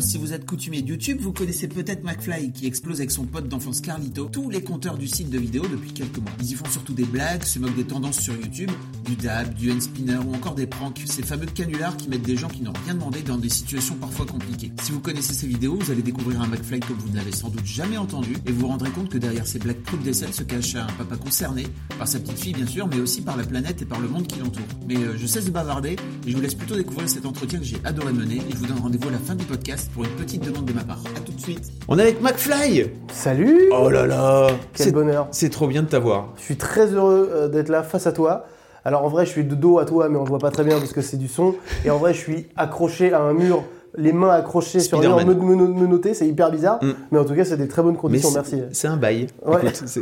Si vous êtes coutumier de YouTube, vous connaissez peut-être McFly qui explose avec son pote d'enfance Carlito, tous les compteurs du site de vidéos depuis quelques mois. Ils y font surtout des blagues, se moquent des tendances sur YouTube, du dab, du hand spinner ou encore des pranks, ces fameux canulars qui mettent des gens qui n'ont rien demandé dans des situations parfois compliquées. Si vous connaissez ces vidéos, vous allez découvrir un McFly que vous n'avez sans doute jamais entendu et vous vous rendrez compte que derrière ces blagues croûtes d'aisselle se cache un papa concerné, par sa petite fille bien sûr, mais aussi par la planète et par le monde qui l'entoure. Mais euh, je cesse de bavarder et je vous laisse plutôt découvrir cet entretien que j'ai adoré mener et je vous donne rendez-vous à la fin du podcast pour une petite demande de ma part. A tout de suite. On est avec McFly Salut Oh là là Quel C'est- bonheur. C'est trop bien de t'avoir. Je suis très heureux euh, d'être là face à toi. Alors en vrai, je suis de dos à toi, mais on ne voit pas très bien parce que c'est du son. Et en vrai, je suis accroché à un mur, les mains accrochées sur un mur, me, me, me noter, c'est hyper bizarre. Mm. Mais en tout cas, c'est des très bonnes conditions, c'est- merci. C'est un bail. Ouais. Écoute, c'est-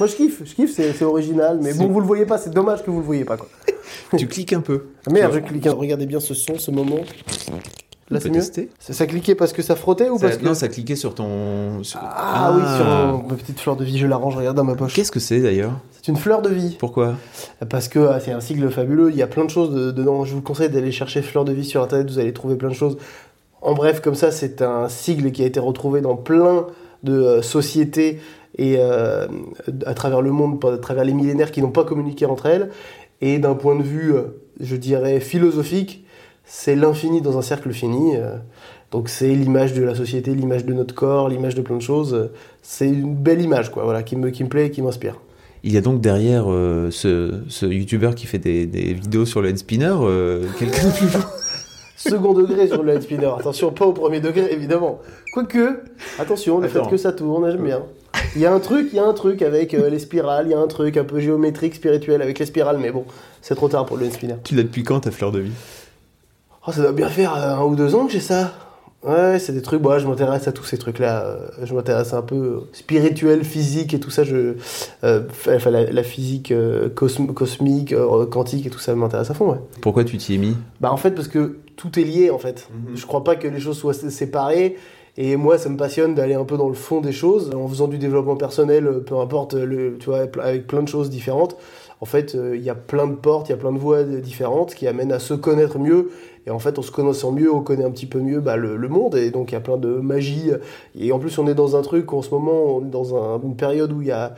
Moi, je kiffe, je kiffe, c'est c'est original. Mais C'est- bon, vous le voyez pas, c'est dommage que vous le voyez pas. Quoi. tu cliques un peu. Merde, je clique. Regardez bien ce son, ce moment. Là, c'est mieux. Ça, ça cliquait parce que ça frottait ou Ça- parce que. Non, ça cliquait sur ton. sur- Ah, oui, sur mon- ma petite fleur de vie, je l'arrange, regarde dans ma poche. Qu'est-ce que c'est d'ailleurs? C'est une fleur de vie. Pourquoi? Parce que ah, c'est un sigle fabuleux, il y a plein de choses de- dedans. Je vous conseille d'aller chercher Fleur de Vie sur internet, vous allez trouver plein de choses. En bref, comme ça, c'est un sigle qui a été retrouvé dans plein de euh, sociétés et euh, à travers le monde, à travers les millénaires qui n'ont pas communiqué entre elles. Et d'un point de vue, euh, je dirais, philosophique, c'est l'infini dans un cercle fini. euh. Donc c'est l'image de la société, l'image de notre corps, l'image de plein de choses. C'est une belle image, quoi, voilà, qui me, qui me plaît et qui m'inspire. Il y a donc derrière euh, ce, ce youtubeur qui fait des, des vidéos sur le hand spinner, euh, quelqu'un de plus Second degré sur le head spinner. Attention, pas au premier degré, évidemment. Quoique, attention, le fait que ça tourne, j'aime bien. Il y a un truc, il y a un truc avec euh, les spirales, il y a un truc un peu géométrique, spirituel avec les spirales, mais bon, c'est trop tard pour le head spinner. Tu l'as depuis quand ta fleur de vie? Oh, ça doit bien faire euh, un ou deux ans que j'ai ça. Ouais, c'est des trucs, bon, je m'intéresse à tous ces trucs-là. euh, Je m'intéresse un peu spirituel, physique et tout ça. Je, euh, enfin, la, la physique euh, cosm- cosmique, euh, quantique et tout ça m'intéresse à fond, ouais. Pourquoi tu t'y es mis? Bah en fait parce que tout est lié en fait. Je crois pas que les choses soient sé- séparées. Et moi, ça me passionne d'aller un peu dans le fond des choses, en faisant du développement personnel, peu importe, le, tu vois, avec plein de choses différentes. En fait, il y a plein de portes, il y a plein de voies différentes qui amènent à se connaître mieux. Et en fait, en se connaissant mieux, on connaît un petit peu mieux bah, le, monde. Et donc, il y a plein de magie. Et en plus, on est dans un truc, en ce moment, on est dans un- une période où il y a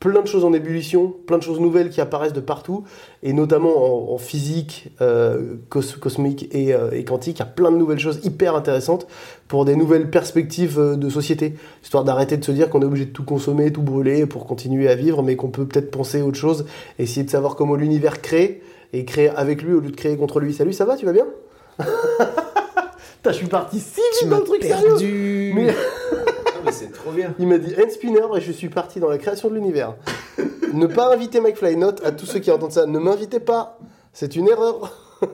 plein de choses en ébullition, plein de choses nouvelles qui apparaissent de partout, et notamment en, physique euh, cos- cosmique et, euh, et quantique, il y a plein de nouvelles choses hyper intéressantes pour des nouvelles perspectives euh, de société, histoire d'arrêter de se dire qu'on est obligé de tout consommer, tout brûler pour continuer à vivre, mais qu'on peut peut-être penser à autre chose, essayer de savoir comment l'univers crée, et créer avec lui au lieu de créer contre lui. Salut, ça va, tu vas bien? Putain, je suis parti si vite dans le truc sérieux Mais- c'est trop bien. Il m'a dit hand spinner et je suis parti dans la création de l'univers. ne pas inviter McFly, note à tous ceux qui entendent ça, ne m'invitez pas, c'est une erreur.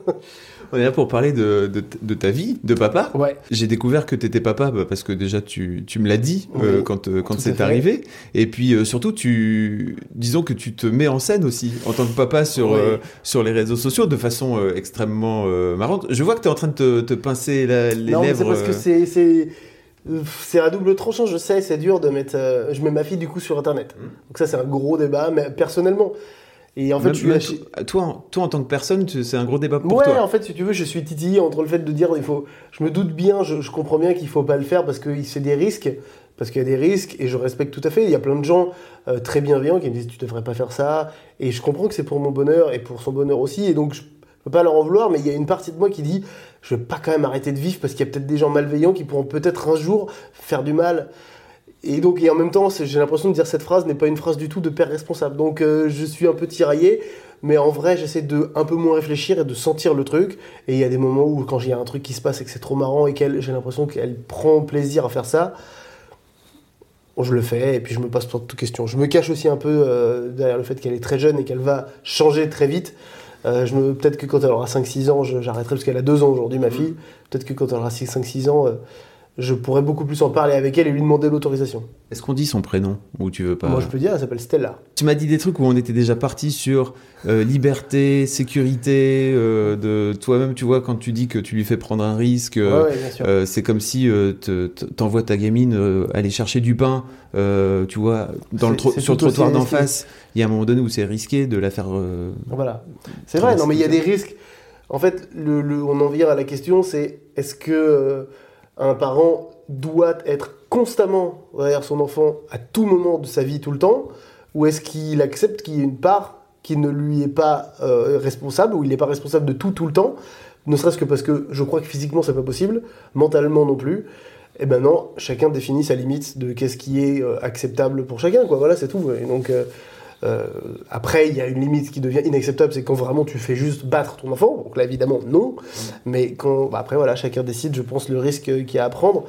On est là pour parler de, de, de ta vie, de papa. Ouais. J'ai découvert que t'étais papa bah, parce que déjà tu, tu me l'as dit euh, quand, euh, quand c'est arrivé. Et puis euh, surtout, tu, disons que tu te mets en scène aussi en tant que papa sur, Oui. sur les réseaux sociaux de façon extrêmement marrante. Je vois que tu es en train de te, te pincer la- les non, lèvres. c'est parce que c'est c'est c'est à double tranchant, je sais, c'est dur de mettre. euh, je mets ma fille du coup sur internet. Donc ça c'est un gros débat, mais personnellement. Et en fait, même- même toi, toi, en- toi, en tant que personne, tu- c'est un gros débat pour ouais, toi. en fait, si tu veux, je suis titillé entre le fait de dire il faut. Je me doute bien, je, je comprends bien qu'il faut pas le faire parce que c'est des risques, parce qu'il y a des risques et je respecte tout à fait. Il y a plein de gens euh, très bienveillants qui me disent tu devrais pas faire ça et je comprends que c'est pour mon bonheur et pour son bonheur aussi et donc je peux pas leur en vouloir, mais il y a une partie de moi qui dit je vais pas quand même arrêter de vivre parce qu'il y a peut-être des gens malveillants qui pourront peut-être un jour faire du mal. Et donc, et en même temps, j'ai l'impression de dire cette phrase n'est pas une phrase du tout de père responsable. Donc, euh, je suis un peu tiraillé, mais en vrai, j'essaie de un peu moins réfléchir et de sentir le truc. Et il y a des moments où, quand il y a un truc qui se passe et que c'est trop marrant et qu'elle, j'ai l'impression qu'elle prend plaisir à faire ça, je le fais et puis je me pose pas de questions. Je me cache aussi un peu euh, derrière le fait qu'elle est très jeune et qu'elle va changer très vite. Euh, je me, peut-être que quand elle aura 5-6 ans, j'arrêterai parce qu'elle a 2 ans aujourd'hui, ma fille. Peut-être que quand elle aura 5-6 ans, je pourrais beaucoup plus en parler avec elle et lui demander l'autorisation. Est-ce qu'on dit son prénom ou tu veux pas Moi, je peux dire, elle s'appelle Stella. Tu m'as dit des trucs où on était déjà parti sur euh, liberté, sécurité, euh, de toi-même, tu vois, quand tu dis que tu lui fais prendre un risque, euh, ouais, ouais, c'est comme si euh, te- t'envoies ta gamine aller chercher du pain, tu vois, dans le sur le trottoir d'en face. Il y a un moment donné où c'est risqué de la faire. Voilà. C'est vrai, non, mais il y a des risques. En fait, le, le- on en vient à la question, c'est est-ce que un parent doit être constamment derrière son enfant à tout moment de sa vie, tout le temps, ou est-ce qu'il accepte qu'il y ait une part qui ne lui est pas euh, responsable, ou il n'est pas responsable de tout, tout le temps, ne serait-ce que parce que je crois que physiquement c'est pas possible, mentalement non plus. Et ben non, chacun définit sa limite de qu'est-ce qui est euh, acceptable pour chacun, quoi. Voilà, c'est tout. Euh, euh, après, il y a une limite qui devient inacceptable, c'est quand vraiment tu fais juste battre ton enfant. Donc là, évidemment, non. Mais quand, bah, après, voilà, chacun décide, je pense, le risque qu'il y a à prendre.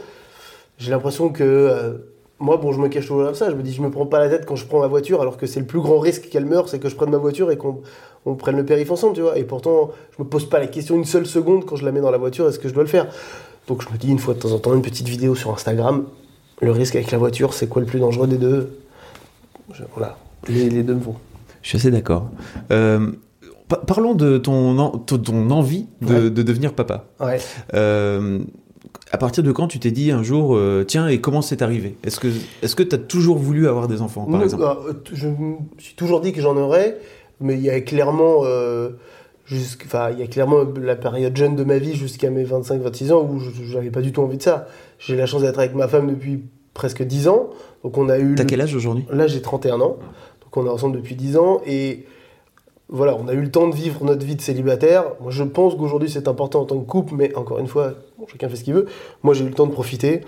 J'ai l'impression que euh, moi, bon, je me cache toujours comme ça. Je me dis, je me prends pas la tête quand je prends ma voiture, alors que c'est le plus grand risque qu'elle meure, c'est que je prenne ma voiture et qu'on on prenne le périph' ensemble, tu vois. Et pourtant, je me pose pas la question une seule seconde quand je la mets dans la voiture, est-ce que je dois le faire? Donc je me dis une fois de temps en temps une petite vidéo sur Instagram. Le risque avec la voiture, c'est quoi le plus dangereux des deux? Voilà, les, les deux me vont. Je suis assez d'accord. Euh, pa- parlons de ton, en- ton, envie de, Ouais. de devenir papa. Ouais. Euh, à partir de quand tu t'es dit un jour, euh, tiens, et comment c'est arrivé? Est-ce que est-ce que tu as toujours voulu avoir des enfants, par exemple? t- je me suis toujours dit que j'en aurais, mais il y a clairement, euh, enfin, il y a clairement la période jeune de ma vie jusqu'à mes 25-26 ans où je n'avais pas du tout envie de ça. J'ai la chance d'être avec ma femme depuis presque 10 ans, donc on a eu. T'as le- quel âge aujourd'hui? Là, j'ai 31 ans, donc on est ensemble depuis 10 ans et voilà, on a eu le temps de vivre notre vie de célibataire. Moi, je pense qu'aujourd'hui c'est important en tant que couple, mais encore une fois, chacun fait ce qu'il veut. Moi, j'ai eu le temps de profiter.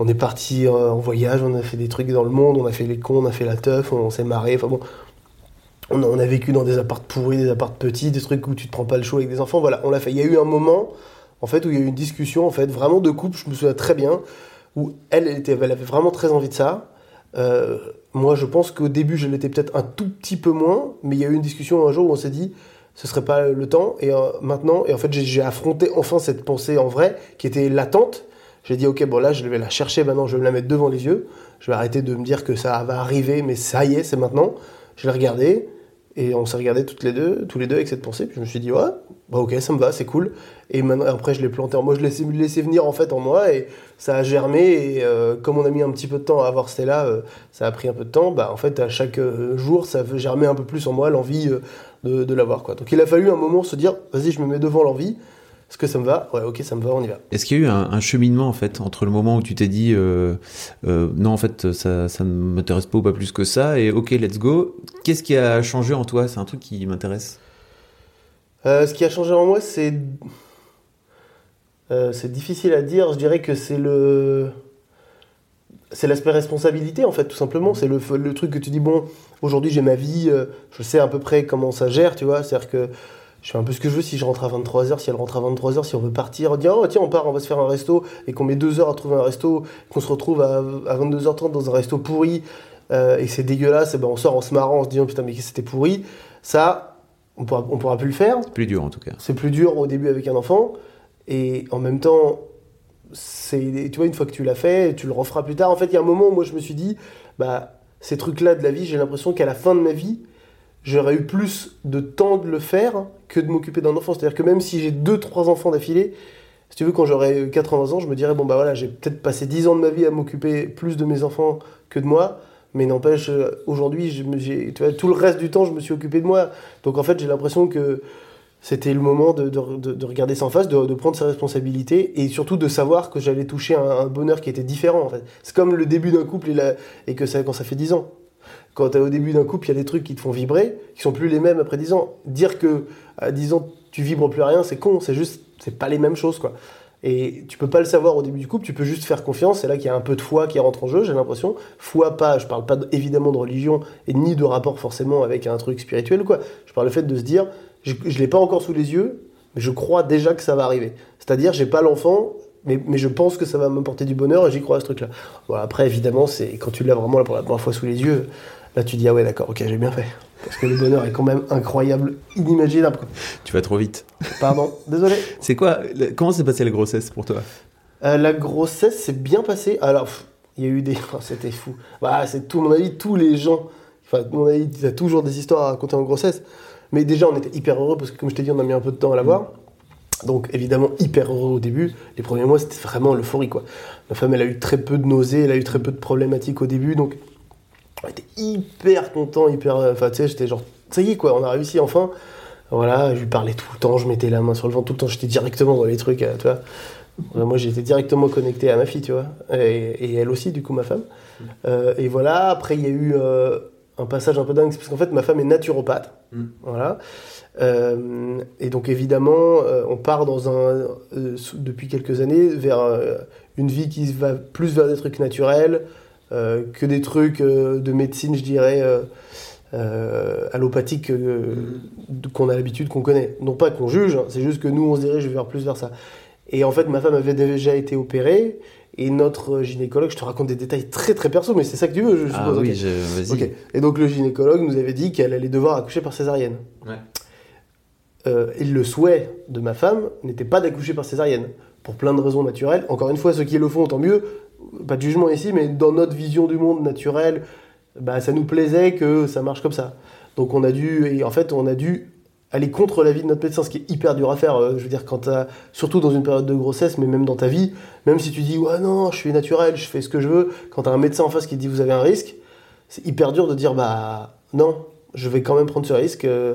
On est parti euh, en voyage, on a fait des trucs dans le monde, on a fait les cons, on a fait la teuf, on, s'est marré. Enfin bon, on a, a vécu dans des appartes pourris, des appartes petits, des trucs où tu te prends pas le chaud avec des enfants. Voilà, on l'a fait. Il y a eu un moment, en fait, où il y a eu une discussion, en fait, vraiment de couple. Je me souviens très bien où elle, était, elle avait vraiment très envie de ça. Euh, moi, je pense qu'au début, je l'étais peut-être un tout petit peu moins, mais il y a eu une discussion un jour où on s'est dit, ce serait pas le temps. Et euh, maintenant, et en fait, j'ai- affronté enfin cette pensée en vrai, qui était latente. J'ai dit, ok, bon là, je vais la chercher maintenant, je vais me la mettre devant les yeux. Je vais arrêter de me dire que ça va arriver, mais ça y est, c'est maintenant. Je l'ai regardé, et on s'est regardé toutes les deux, tous les deux avec cette pensée. Puis je me suis dit, ouais, bah ok, ça me va, c'est cool. Et maintenant, après, je l'ai planté en moi, je l'ai laissé, venir en fait en moi, et ça a germé. Et euh, comme on a mis un petit peu de temps à avoir Stella, euh, ça a pris un peu de temps. Bah en fait, à chaque euh, jour, ça germer un peu plus en moi l'envie de, de l'avoir. Quoi. Donc il a fallu un moment se dire, vas-y, je me mets devant l'envie. Est-ce que ça me va? Ouais, ok, ça me va, on y va. Est-ce qu'il y a eu un, un cheminement en fait entre le moment où tu t'es dit euh, euh, non en fait ça, ça ne m'intéresse pas ou pas plus que ça et ok let's go Qu'est-ce qui a changé en toi? C'est un truc qui m'intéresse. Euh, ce qui a changé en moi, c'est. C'est difficile à dire. Je dirais que c'est le. C'est l'aspect responsabilité, en fait, tout simplement. C'est le, le truc que tu dis, bon, aujourd'hui j'ai ma vie, je sais à peu près comment ça gère, tu vois. C'est-à-dire que je fais un peu ce que je veux. Si je rentre à 23h, si elle rentre à 23h, si on veut partir, on dit, oh, tiens, on part, on va se faire un resto, et qu'on met deux heures à trouver un resto, qu'on se retrouve à, à 22h30 dans un resto pourri, euh, et c'est dégueulasse, et ben on sort en se marrant, en se disant, putain, mais c'était pourri. Ça, on pourra, on pourra plus le faire. Plus dur en tout cas. C'est plus dur au début avec un enfant. Et en même temps, c'est, tu vois, une fois que tu l'as fait, tu le referas plus tard. En fait, il y a un moment où moi je me suis dit, bah, ces trucs-là de la vie, j'ai l'impression qu'à la fin de ma vie, j'aurais eu plus de temps de le faire que de m'occuper d'un enfant. C'est-à-dire que même si j'ai deux, trois enfants d'affilée, si tu veux, quand j'aurai 80 ans, je me dirais, bon, bah voilà, j'ai peut-être passé 10 ans de ma vie à m'occuper plus de mes enfants que de moi. Mais n'empêche, euh, aujourd'hui, tout le reste du temps, je me suis occupé de moi. Donc en fait, j'ai l'impression que c'était le moment de, de- de- de regarder ça en face, de, prendre ses responsabilités et surtout de savoir que j'allais toucher un, bonheur qui était différent. C'est comme le début d'un couple et, que quand ça fait 10 ans. Quand au début d'un couple, il y a des trucs qui te font vibrer, qui sont plus les mêmes après 10 ans. Dire que à 10 ans, tu vibres plus rien, c'est con, c'est juste, c'est pas les mêmes choses quoi. Et tu peux pas le savoir au début du couple, tu peux juste faire confiance. C'est là qu'il y a un peu de foi qui rentre en jeu, j'ai l'impression. Foi pas, je parle pas de- évidemment de religion et ni de rapport forcément avec un truc spirituel quoi. Je parle le fait de se dire, je, je l'ai pas encore sous les yeux, mais je crois déjà que ça va arriver. C'est-à-dire, j'ai pas l'enfant, Mais, mais je pense que ça va m'apporter du bonheur et j'y crois à ce truc-là. Après, évidemment, c'est quand tu l'as vraiment pour la première fois sous les yeux, là tu dis ah ouais d'accord, ok j'ai bien fait. Parce que le bonheur est quand même incroyable, inimaginable. quoi. Tu vas trop vite. Pardon, désolé. C'est quoi Comment s'est passée la grossesse pour toi? Euh, la grossesse s'est bien passée. Alors, il y a eu des. oh, C'était fou. Bah, c'est tout, à mon avis, tous les gens. Enfin, mon avis, il y a toujours des histoires à raconter en grossesse. Mais déjà, on était hyper heureux parce que, comme je t'ai dit, on a mis un peu de temps à l'avoir. Donc, évidemment, hyper heureux au début. Les premiers mois, c'était vraiment l'euphorie, quoi. Ma femme, elle a eu très peu de nausées, elle a eu très peu de problématiques au début. Donc, on était hyper content, hyper. euh, Enfin, tu sais, j'étais genre, ça y est, quoi, on a réussi enfin. Voilà, je lui parlais tout le temps, je mettais la main sur le ventre tout le temps, j'étais directement dans les trucs, euh, tu vois. Ouais, Moi, j'étais directement connecté à ma fille, tu vois, et, et elle aussi, du coup, ma femme. Euh, et voilà, après, il y a eu euh, un passage un peu dingue, parce qu'en fait, ma femme est naturopathe, voilà. Euh, et donc, évidemment, euh, on part dans un, euh, depuis quelques années vers euh, une vie qui va plus vers des trucs naturels euh, que des trucs euh, de médecine, je dirais. euh, euh, allopathique euh, qu'on a l'habitude, qu'on connaît. Non pas qu'on juge, hein, c'est juste que nous on se dirige vers plus vers ça. Et en fait, ma femme avait déjà été opérée et notre gynécologue, je te raconte des détails très très perso, mais c'est ça que tu veux, je Ah suppose. oui, ok. je- vas-y. Ok. Et donc le gynécologue nous avait dit qu'elle allait devoir accoucher par césarienne. Ouais. Euh, et le souhait de ma femme n'était pas d'accoucher par césarienne, pour plein de raisons naturelles. Encore une fois, ceux qui le font, tant mieux. Pas de jugement ici, mais dans notre vision du monde naturel, bah, ça nous plaisait que ça marche comme ça. Donc on a dû, et en fait, on a dû aller contre l'avis de notre médecin, ce qui est hyper dur à faire. Euh, je veux dire, quand surtout dans une période de grossesse, mais même dans ta vie, même si tu dis ouais non, je suis naturel, je fais ce que je veux, quand t'as un médecin en face qui te dit vous avez un risque, c'est hyper dur de dire bah non, je vais quand même prendre ce risque. euh,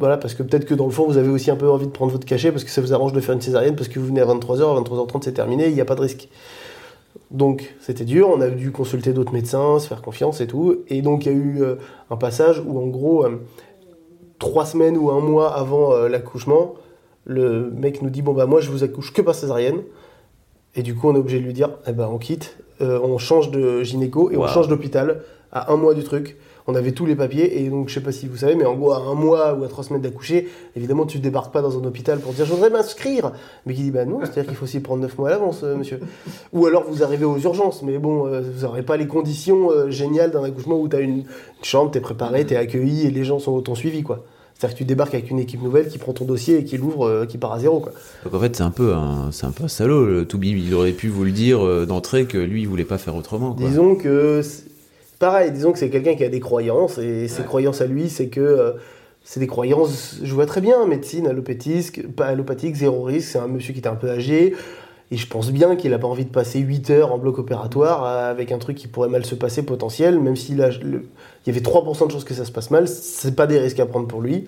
voilà, parce que peut-être que dans le fond, vous avez aussi un peu envie de prendre votre cachet parce que ça vous arrange de faire une césarienne parce que vous venez à 23h, à 23h30 c'est terminé, il n'y a pas de risque. Donc c'était dur, on a dû consulter d'autres médecins, se faire confiance et tout. Et donc il y a eu euh, un passage où en gros, euh, trois semaines ou un mois avant euh, l'accouchement, le mec nous dit bon bah moi je vous accouche que par césarienne. Et du coup on est obligé de lui dire eh ben on quitte, on change de gynéco et on change d'hôpital à un mois du truc. On avait tous les papiers et donc je sais pas si vous savez mais en gros à un mois ou à trois semaines d'accoucher, évidemment tu débarques pas dans un hôpital pour dire je voudrais m'inscrire. Mais qui dit bah non, c'est-à-dire qu'il faut s'y prendre neuf mois à l'avance euh, monsieur. Ou alors vous arrivez aux urgences, mais bon, euh, vous n'aurez pas les conditions euh, géniales d'un accouchement où tu as une, chambre, tu es préparé, tu es accueilli et les gens sont t'ont suivi. quoi. C'est-à-dire que tu débarques avec une équipe nouvelle qui prend ton dossier et qui l'ouvre, euh, qui part à zéro. Quoi. Donc en fait, c'est un peu un, c'est un peu un salaud. Le Toubi, il aurait pu vous le dire euh, d'entrée que lui, il voulait pas faire autrement. Quoi. Disons que, pareil, disons que c'est quelqu'un qui a des croyances et ses croyances à lui, c'est que euh, c'est des croyances, je vois très bien, médecine, allopathique, pas allopathique, zéro risque, c'est un monsieur qui était un peu âgé. Et je pense bien qu'il n'a pas envie de passer 8 heures en bloc opératoire avec un truc qui pourrait mal se passer potentiel, même s'il le- il y avait 3% de chances que ça se passe mal, c'est pas des risques à prendre pour lui.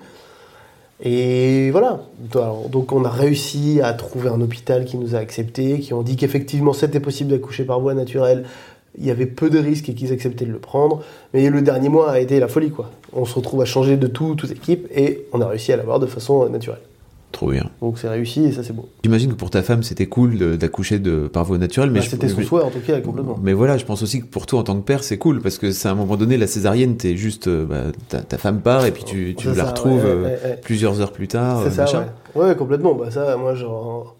Et voilà. Alors, donc on a réussi à trouver un hôpital qui nous a acceptés, qui ont dit qu'effectivement c'était possible d'accoucher par voie naturelle. Il y avait peu de risques et qu'ils acceptaient de le prendre. Mais le dernier mois a été la folie, quoi. On se retrouve à changer de tout, toute équipe, et on a réussi à l'avoir de façon euh, naturelle. Trop bien. Donc c'est réussi et ça c'est beau. J'imagine que pour ta femme, c'était cool d'accoucher de par voie naturelle, mais Bah, C'était son souhait en tout cas, complètement. Mais voilà, je pense aussi que pour toi en tant que père, c'est cool parce que c'est à un moment donné la césarienne, t'es juste euh, bah, ta, ta femme part et puis tu, la ça, retrouves ouais, euh, ouais, ouais. plusieurs heures plus tard. C'est ça, machin. Ouais, complètement. Bah ça, moi, genre,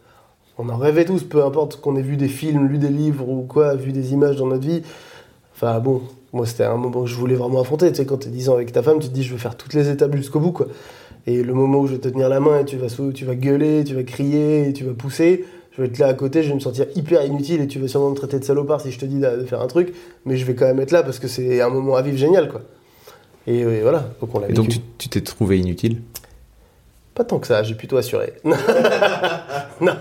on en rêvait tous, peu importe qu'on ait vu des films, lu des livres ou quoi, vu des images dans notre vie. Enfin bon, moi c'était un moment que je voulais vraiment affronter. Tu sais, quand t'es 10 ans avec ta femme, tu te dis je veux faire toutes les étapes jusqu'au bout, quoi. Et le moment où je vais te tenir la main et tu vas, tu vas gueuler, tu vas crier, et tu vas pousser, je vais être là à côté, je vais me sentir hyper inutile et tu vas sûrement me traiter de salopard si je te dis de faire un truc, mais je vais quand même être là parce que c'est un moment à vivre génial, quoi. Et, euh, voilà, donc on l'a Et donc vécu. tu tu t'es trouvé inutile? Pas tant que ça, j'ai plutôt assuré. non,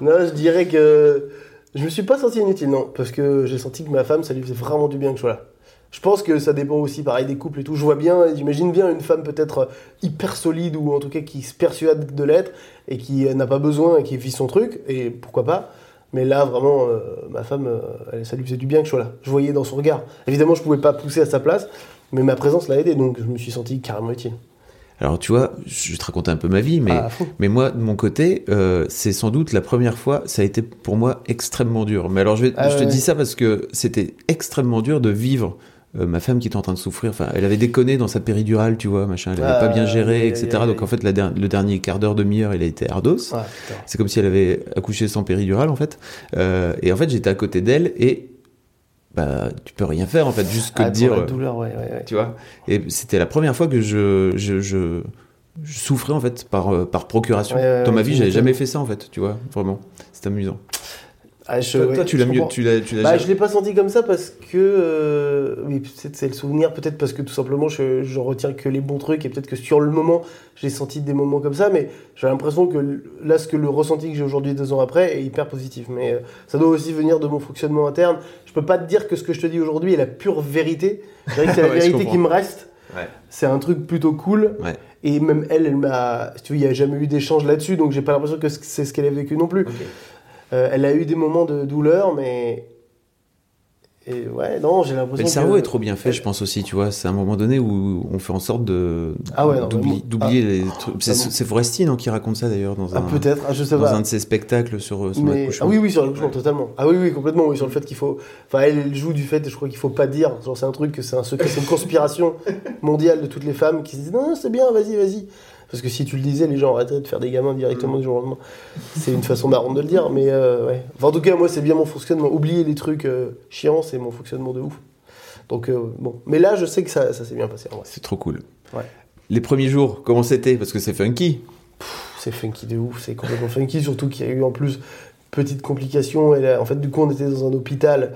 non, je dirais que je me suis pas senti inutile, non, parce que j'ai senti que ma femme, ça lui faisait vraiment du bien que je sois là. Je pense que ça dépend aussi, pareil, des couples et tout. Je vois bien, j'imagine bien une femme peut-être hyper solide ou en tout cas qui se persuade de l'être et qui n'a pas besoin et qui vit son truc, et pourquoi pas. Mais là, vraiment, euh, ma femme, euh, ça lui faisait du bien que je sois là. Je voyais dans son regard. Évidemment, je pouvais pas pousser à sa place, mais ma présence l'a aidé, donc je me suis senti carrément utile. Alors tu vois, je vais te raconter un peu ma vie, mais Ah, mais moi de mon côté, euh, c'est sans doute la première fois, ça a été pour moi extrêmement dur. Mais alors je, vais- Ah je te dis ça parce que c'était extrêmement dur de vivre euh, ma femme qui était en train de souffrir. Enfin, elle avait déconné dans sa péridurale, tu vois, machin. Elle avait Ah, pas bien géré, aïe, etc. Donc en fait, la der- le dernier quart d'heure, demi-heure, il a été ardos. C'est comme si elle avait accouché sans péridurale, en fait. Euh, et en fait, j'étais à côté d'elle et bah, tu peux rien faire, en fait, juste que Ah, pour dire. la douleur, ouais, ouais, ouais. tu vois et c'était la première fois que je je, je, je souffrais en fait par euh, par procuration dans ma vie j'avais jamais fait ça en fait tu vois vraiment c'est amusant Ah, je- toi, ouais, toi, tu je l'as mieux comprends. tu l'as tu l'as Bah, jamais- je l'ai pas senti comme ça parce que euh, oui peut-être c'est le souvenir peut-être parce que tout simplement je, je retiens que les bons trucs et peut-être que sur le moment j'ai senti des moments comme ça mais j'ai l'impression que là ce que le ressenti que j'ai aujourd'hui deux ans après est hyper positif. Mais euh, ça doit aussi venir de mon fonctionnement interne. Je peux pas te dire que ce que je te dis aujourd'hui est la pure vérité. Je dirais que c'est la Ouais, vérité qui me reste. Ouais. c'est un truc plutôt cool. Ouais. et même elle elle m'a si tu vois il y a jamais eu d'échange là-dessus donc j'ai pas l'impression que c'est ce qu'elle a vécu non plus euh, elle a eu des moments de douleur, mais. Et ouais, non, j'ai l'impression. Mais le cerveau que- est trop bien fait, je pense aussi, tu vois. C'est un moment donné où on fait en sorte de Ah ouais, d'oublier, d'oublier les trucs. C'est, c'est Foresti, non, qui raconte ça d'ailleurs dans Ah, un, peut-être, ah, je sais dans pas. un de ses spectacles sur euh, son Mais... Ah oui, oui, sur l'accouchement, totalement. Ah oui, oui, complètement, oui, sur le fait qu'il faut. Enfin, elle, elle joue du fait, je crois qu'il faut pas dire. Genre, c'est un truc que c'est un secret, c'est une conspiration mondiale de toutes les femmes qui se disent non, non, c'est bien, vas-y, vas-y. Parce que si tu le disais, les gens arrêteraient de faire des gamins Mm. directement du jour au lendemain. C'est une façon marrante de le dire, mais euh, ouais. Enfin, en tout cas, moi, c'est bien mon fonctionnement. Oublier les trucs euh, chiants, c'est mon fonctionnement de ouf. Donc, euh, bon. Mais là, je sais que ça, ça s'est bien passé. C'est trop cool. Ouais. Les premiers jours, comment c'était? Parce que c'est funky. c'est funky de ouf, c'est complètement funky, surtout qu'il y a eu en plus petite complication. Et là, en fait, du coup, on était dans un hôpital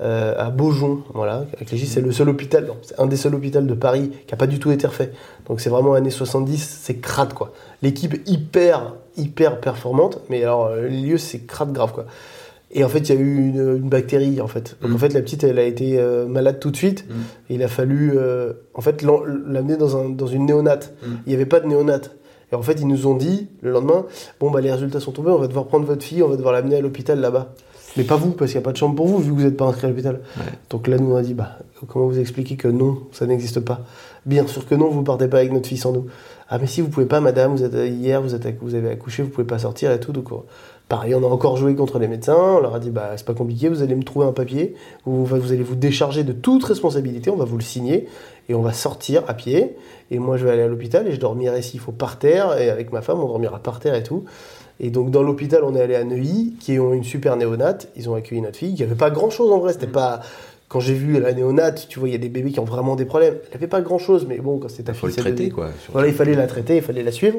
euh, à Beaujon, voilà. J, c'est le seul hôpital, c'est un des seuls hôpitaux de Paris qui a pas du tout été refait. Donc c'est vraiment années 70, c'est crade quoi. L'équipe hyper hyper performante, mais alors euh, les lieux c'est crade grave quoi. Et en fait, il y a eu une, une bactérie en fait. Donc Mm. en fait, la petite, elle a été euh, malade tout de suite. Mm. Et il a fallu, euh, en fait, l'amener dans, un, dans une néonate. Mm. Il n'y avait pas de néonate. Et en fait, ils nous ont dit le lendemain, bon bah les résultats sont tombés, on va devoir prendre votre fille, on va devoir l'amener à l'hôpital là-bas. Mais pas vous, parce qu'il n'y a pas de chambre pour vous, vu que vous n'êtes pas inscrit à l'hôpital. Ouais. Donc là, nous on a dit, bah comment vous expliquer que non, ça n'existe pas? Bien sûr que non, vous partez pas avec notre fille sans nous. Ah mais si, vous pouvez pas, madame, vous êtes hier, vous, êtes, vous avez accouché, vous pouvez pas sortir et tout. Donc euh, pareil, on a encore joué contre les médecins, on leur a dit, bah c'est pas compliqué, vous allez me trouver un papier, vous, vous allez vous décharger de toute responsabilité, on va vous le signer, et on va sortir à pied, et moi je vais aller à l'hôpital, et je dormirai s'il faut par terre, et avec ma femme, on dormira par terre et tout. Et donc dans l'hôpital, on est allé à Neuilly, qui ont une super néonate. Ils ont accueilli notre fille, qui avait pas grand chose en vrai. C'était pas. Quand j'ai vu la néonate, tu vois, il y a des bébés qui ont vraiment des problèmes. Elle avait pas grand chose, mais bon, quand c'est ta Il fille, le c'est traiter, quoi. surtout. Voilà, il fallait la traiter, il fallait la suivre.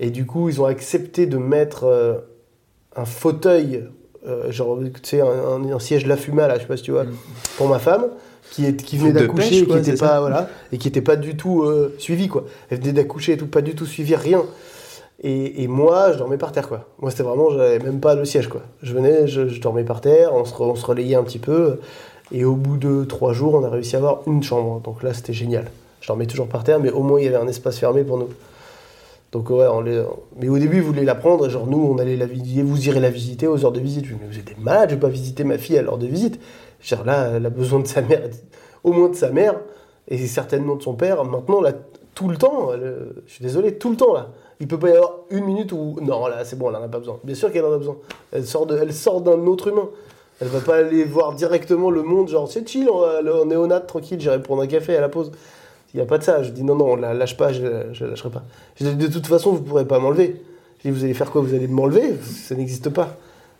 Et du coup, ils ont accepté de mettre euh, un fauteuil, euh, genre, tu sais, un, un- un siège La Fuma, là, je sais pas si tu vois, pour ma femme, qui, est, qui venait d'accoucher et qui quoi, était c'est ça pas, voilà, et qui était pas du tout euh, suivi, quoi. Elle venait d'accoucher et tout, pas du tout suivi, rien. Et, moi, je dormais par terre, quoi. Moi, c'était vraiment, j'avais même pas le siège, quoi. Je venais, je, dormais par terre, on se, relayait un petit peu. Et au bout de trois jours, on a réussi à avoir une chambre. Donc là, c'était génial. Je dormais toujours par terre, mais au moins, il y avait un espace fermé pour nous. Donc ouais, mais au début, ils voulaient la prendre. Genre, nous, on allait la visiter. Vous irez la visiter aux heures de visite. Mais vous êtes des malades, je vais pas visiter ma fille à l'heure de visite. Genre là, elle a besoin de sa mère, au moins de sa mère, et certainement de son père. Maintenant, là, tout le temps, elle, je suis désolé, tout le temps, là. Il peut pas y avoir une minute où... Non, là, c'est bon, elle en a pas besoin. Bien sûr qu'elle en a besoin. Elle sort, de... elle sort d'un autre humain. Elle va pas aller voir directement le monde, genre, c'est chill, on, néonat, tranquille, j'irai prendre un café à la pause. Il n'y a pas de ça. Je dis non, non, on la lâche pas, je, je la lâcherai pas. Je dis, de toute façon, vous ne pourrez pas m'enlever. Je dis, vous allez faire quoi Vous allez m'enlever? Ça n'existe pas.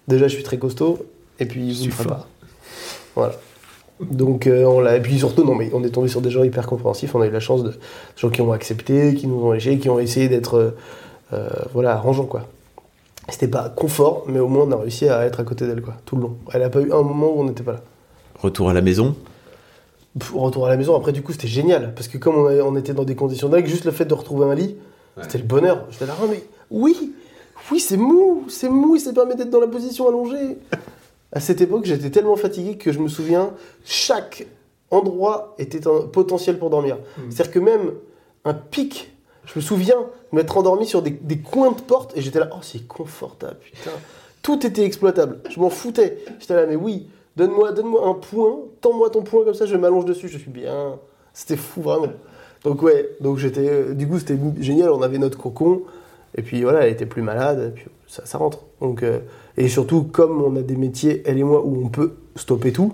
Déjà, je suis très costaud, et puis vous ne ferez pas. Voilà. Donc, euh, on l'a. Et puis surtout, non, mais on est tombé sur des gens hyper compréhensifs. On a eu la chance de des gens qui ont accepté, qui nous ont léché, qui ont essayé d'être, euh, euh, voilà, arrangeants, quoi. C'était pas confort, mais au moins on a réussi à être à côté d'elle, quoi, tout le long. Elle a pas eu un moment où on n'était pas là. Retour à la maison? Pff, retour à la maison, après du coup c'était génial, parce que comme on, a- on était dans des conditions dingues, juste le fait de retrouver un lit, c'était le bonheur. J'étais là, Ah, mais oui, oui c'est mou, c'est mou, ça permet d'être dans la position allongée. à cette époque j'étais tellement fatigué que je me souviens, chaque endroit était un potentiel pour dormir. C'est-à-dire que même un pic, je me souviens m'être endormi sur des, des coins de porte, et j'étais là, oh c'est confortable, putain. Tout était exploitable, je m'en foutais. J'étais là, mais oui, donne-moi donne un point, tends-moi ton point comme ça, je m'allonge dessus, je suis bien. C'était fou, vraiment. Donc ouais, donc j'étais, euh, du coup c'était génial, on avait notre cocon, et puis voilà, elle était plus malade, et puis ça, ça rentre. Donc, euh, et surtout, comme on a des métiers, elle et moi, où on peut stopper tout,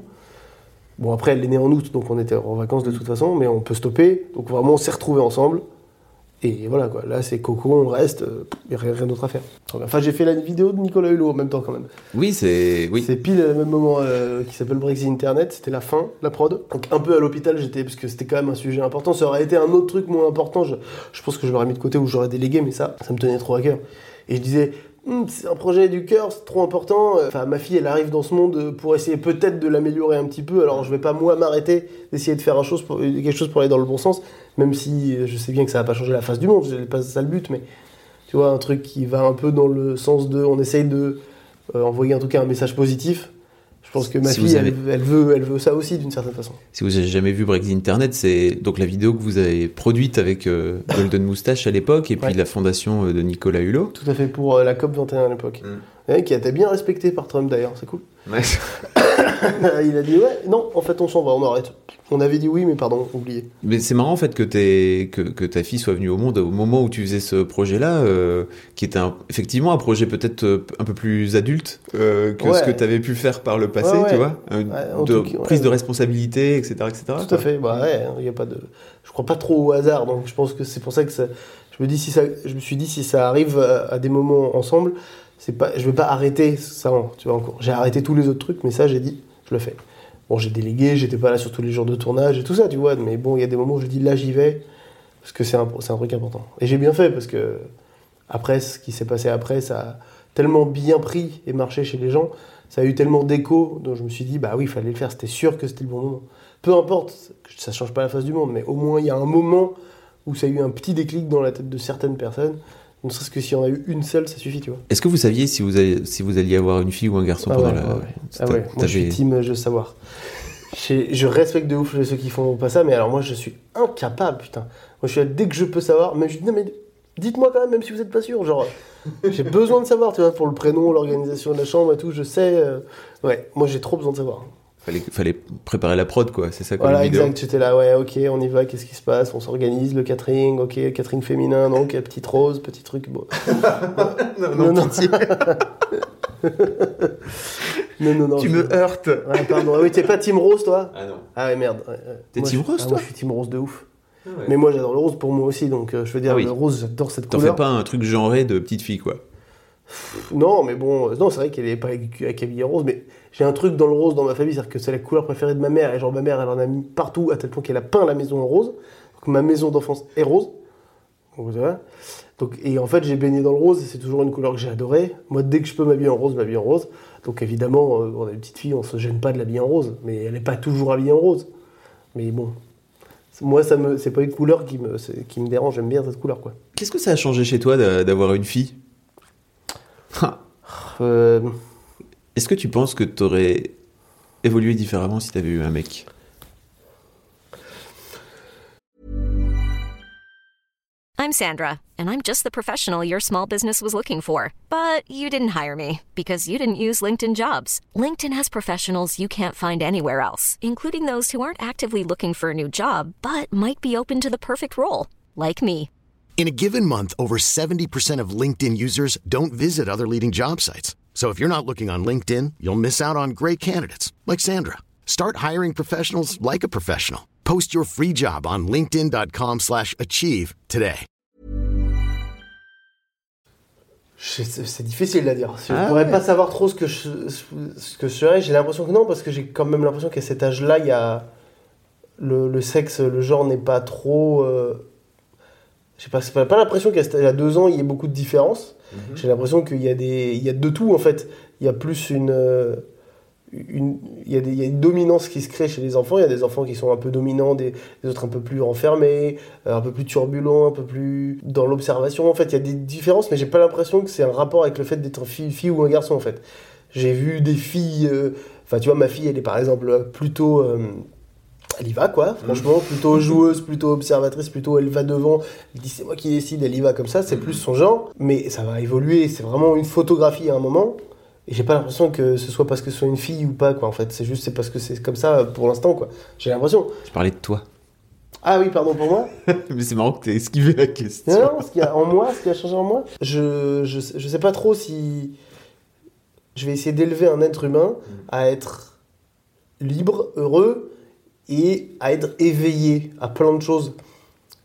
Bon, après, elle est née en août, donc on était en vacances de toute façon, mais on peut stopper. Donc vraiment, on s'est retrouvés ensemble. Et voilà, quoi. Là, c'est Coco, on reste, il n'y a rien, d'autre à faire. Enfin, j'ai fait la vidéo de Nicolas Hulot en même temps, quand même. Oui, c'est. Oui. C'est pile le même moment euh, qui s'appelle Brexit Internet, c'était la fin, la prod. Donc un peu à l'hôpital j'étais, parce que c'était quand même un sujet important. Ça aurait été un autre truc moins important, je, je pense que je l'aurais mis de côté ou j'aurais délégué, mais ça, ça me tenait trop à cœur. Et je disais, c'est un projet du cœur, c'est trop important. Ma fille, elle arrive dans ce monde pour essayer peut-être de l'améliorer un petit peu. Alors je vais pas moi m'arrêter d'essayer de faire un chose pour- quelque chose pour aller dans le bon sens, même si euh, je sais bien que ça va pas changer la face du monde, c'est pas ça le but, mais tu vois, un truc qui va un peu dans le sens de, on essaye de euh, envoyer en tout cas un message positif. Je pense que ma Si fille, elle, veut, elle veut ça aussi d'une certaine façon. Si vous avez jamais vu Brexit Internet, c'est donc la vidéo que vous avez produite avec euh, Golden Moustache à l'époque et puis Ouais. la fondation euh, de Nicolas Hulot. Tout à fait pour euh, la COP 21 à l'époque. Mm. Ouais, qui a été bien respecté par Trump d'ailleurs, c'est cool. Il a dit ouais, non, en fait on s'en va, on arrête. On avait dit oui, mais pardon, oublié. Mais c'est marrant en fait que, que, que ta fille soit venue au monde au moment où tu faisais ce projet-là, euh, qui était un- effectivement un projet peut-être euh, un peu plus adulte euh, que Ouais. ce que tu avais pu faire par le passé, Ouais, ouais. tu vois, euh, Ouais, de cas, ouais. prise de responsabilité, etc., etc. Tout quoi. à fait. Bah ouais, il y a pas de. Je crois pas trop au hasard, donc je pense que c'est pour ça que ça. Je me dis si ça. Je me suis dit si ça arrive à, à des moments ensemble, c'est pas. Je vais pas arrêter ça. Tu vois encore. J'ai arrêté tous les autres trucs, mais ça j'ai dit, je le fais. Bon, j'ai délégué, j'étais pas là sur tous les jours de tournage et tout ça, tu vois. Mais bon, il y a des moments où je dis là j'y vais parce que c'est un, c'est un truc important. Et j'ai bien fait parce que après ce qui s'est passé après, ça a tellement bien pris et marché chez les gens, ça a eu tellement d'écho, donc je me suis dit bah oui, il fallait le faire. C'était sûr que c'était le bon moment peu importe, ça change pas la face du monde, mais au moins il y a un moment où ça a eu un petit déclic dans la tête de certaines personnes. Ne serait-ce que s'il y en a eu une seule, ça suffit, tu vois. Est-ce que vous saviez si vous, alliez, si vous alliez avoir une fille ou un garçon Ah pendant ouais, la. ouais, ouais. Ah ouais, moi je suis team, je veux savoir. Je, respecte de ouf ceux qui font pas ça, mais alors moi je suis incapable, putain. Moi je suis là, dès que je peux savoir, mais je dis non mais dites-moi quand même, même si vous êtes pas sûr, genre j'ai besoin de savoir, tu vois, pour le prénom, l'organisation de la chambre et tout, je sais. euh, ouais, moi j'ai trop besoin de savoir. Fallait, fallait préparer la prod, quoi, c'est ça comme Voilà, exact. J'étais là, ouais, ok, on y va, qu'est-ce qui se passe? On s'organise, le catering, ok, catering féminin, donc petite rose, petit truc. Bon. non, non, non, non, non, Tu je- me heurtes Ouais, pardon. Ah oui, t'es pas Team Rose, toi? Ah non. Ah ouais, merde. T'es Team je- Rose, ah, toi? Moi, je suis Team Rose de ouf. Mais moi, j'adore le rose pour moi aussi, donc euh, je veux dire, Ah oui. le rose, j'adore cette T'en couleur. fais pas un truc genré de petite fille, quoi. Non, mais bon, euh, non, c'est vrai qu'elle est pas avec habillée rose, mais j'ai un truc dans le rose dans ma famille, c'est-à-dire que c'est la couleur préférée de ma mère, et genre ma mère, elle en a mis partout, à tel point qu'elle a peint la maison en rose. Donc ma maison d'enfance est rose. Donc, voilà. Donc, et en fait, j'ai baigné dans le rose, et c'est toujours une couleur que j'ai adorée. Moi, dès que je peux m'habiller en rose, m'habille en rose. Donc évidemment, euh, on a une petite fille, on se gêne pas de l'habiller en rose, mais elle n'est pas toujours habillée en rose. Mais bon, moi, ça me, c'est pas une couleur qui me, qui me dérange, j'aime bien cette couleur, quoi. Qu'est-ce que ça a changé chez toi d'a- d'avoir une fille? Ha. Euh, Est-ce que tu penses que t'aurais évolué différemment si t'avais eu un mec I'm Sandra, and I'm just the professional your small business was looking for. But you didn't hire me because you didn't use LinkedIn jobs. LinkedIn has professionals you can't find anywhere else, including those who aren't actively looking for a new job but might be open to the perfect role, like me. In a given month, over 70% of LinkedIn users don't visit other leading job sites. So if you're not looking on LinkedIn, you'll miss out on great candidates like Sandra. Start hiring professionals like a professional. Post your free job on linkedin.com/achieve slash achieve today. C'est difficile à dire. Je Ah pourrais ouais. pas savoir trop ce que je, ce que je serais. J'ai l'impression que non, parce que j'ai quand même l'impression qu'à cet âge-là, il y a le, le sexe, le genre n'est pas trop. euh, Je sais pas, pas, pas l'impression qu'à deux ans, il y ait beaucoup de différences. J'ai l'impression qu'il y a des, il y a de tout en fait. Il y a plus une, euh, une, il y a des, il y a une dominance qui se crée chez les enfants. Il y a des enfants qui sont un peu dominants, des, autres un peu plus renfermés, euh, un peu plus turbulents, un peu plus dans l'observation. En fait, il y a des différences, mais j'ai pas l'impression que c'est un rapport avec le fait d'être fille, fille ou un garçon en fait. J'ai vu des filles, euh, enfin tu vois, ma fille, elle est par exemple plutôt elle y va quoi, franchement, plutôt joueuse, plutôt observatrice, plutôt elle va devant, elle dit c'est moi qui décide, elle y va comme ça, c'est plus son genre, mais ça va évoluer, c'est vraiment une photographie à un moment, et j'ai pas l'impression que ce soit parce que ce soit une fille ou pas quoi en fait, c'est juste c'est parce que c'est comme ça pour l'instant quoi, j'ai l'impression. Je parlais de toi. Ah oui, pardon pour moi. Mais c'est marrant que t'aies esquivé la question. Non, non, ce qu'il y a en moi, ce qui a changé en moi, je, je, je sais pas trop si je vais essayer d'élever un être humain à être libre, heureux, et à être éveillé à plein de choses.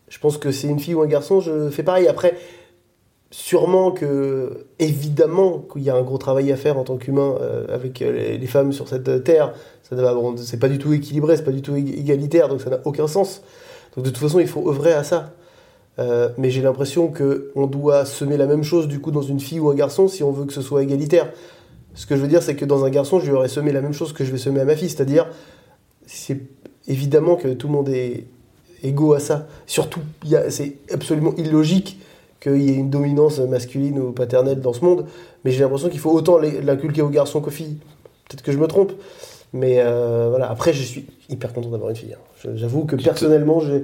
Je pense que c'est une fille ou un garçon, je fais pareil. Après, sûrement que, évidemment, qu'il y a un gros travail à faire en tant qu'humain euh, avec euh, les, femmes sur cette terre. Ça bon, c'est pas du tout équilibré, c'est pas du tout ég- égalitaire, donc ça n'a aucun sens. Donc de toute façon, il faut œuvrer à ça. Euh, mais j'ai l'impression que on doit semer la même chose du coup dans une fille ou un garçon si on veut que ce soit égalitaire. Ce que je veux dire, c'est que dans un garçon, je lui aurais semé la même chose que je vais semer à ma fille, c'est-à-dire, c'est évidemment que tout le monde est égaux à ça. Surtout, c'est absolument illogique qu'il y ait une dominance masculine ou paternelle dans ce monde, mais j'ai l'impression qu'il faut autant l'inculquer aux garçons qu'aux filles. Peut-être que je me trompe, mais euh, voilà. Après, je suis hyper content d'avoir une fille. hein. J'avoue que personnellement, j'ai.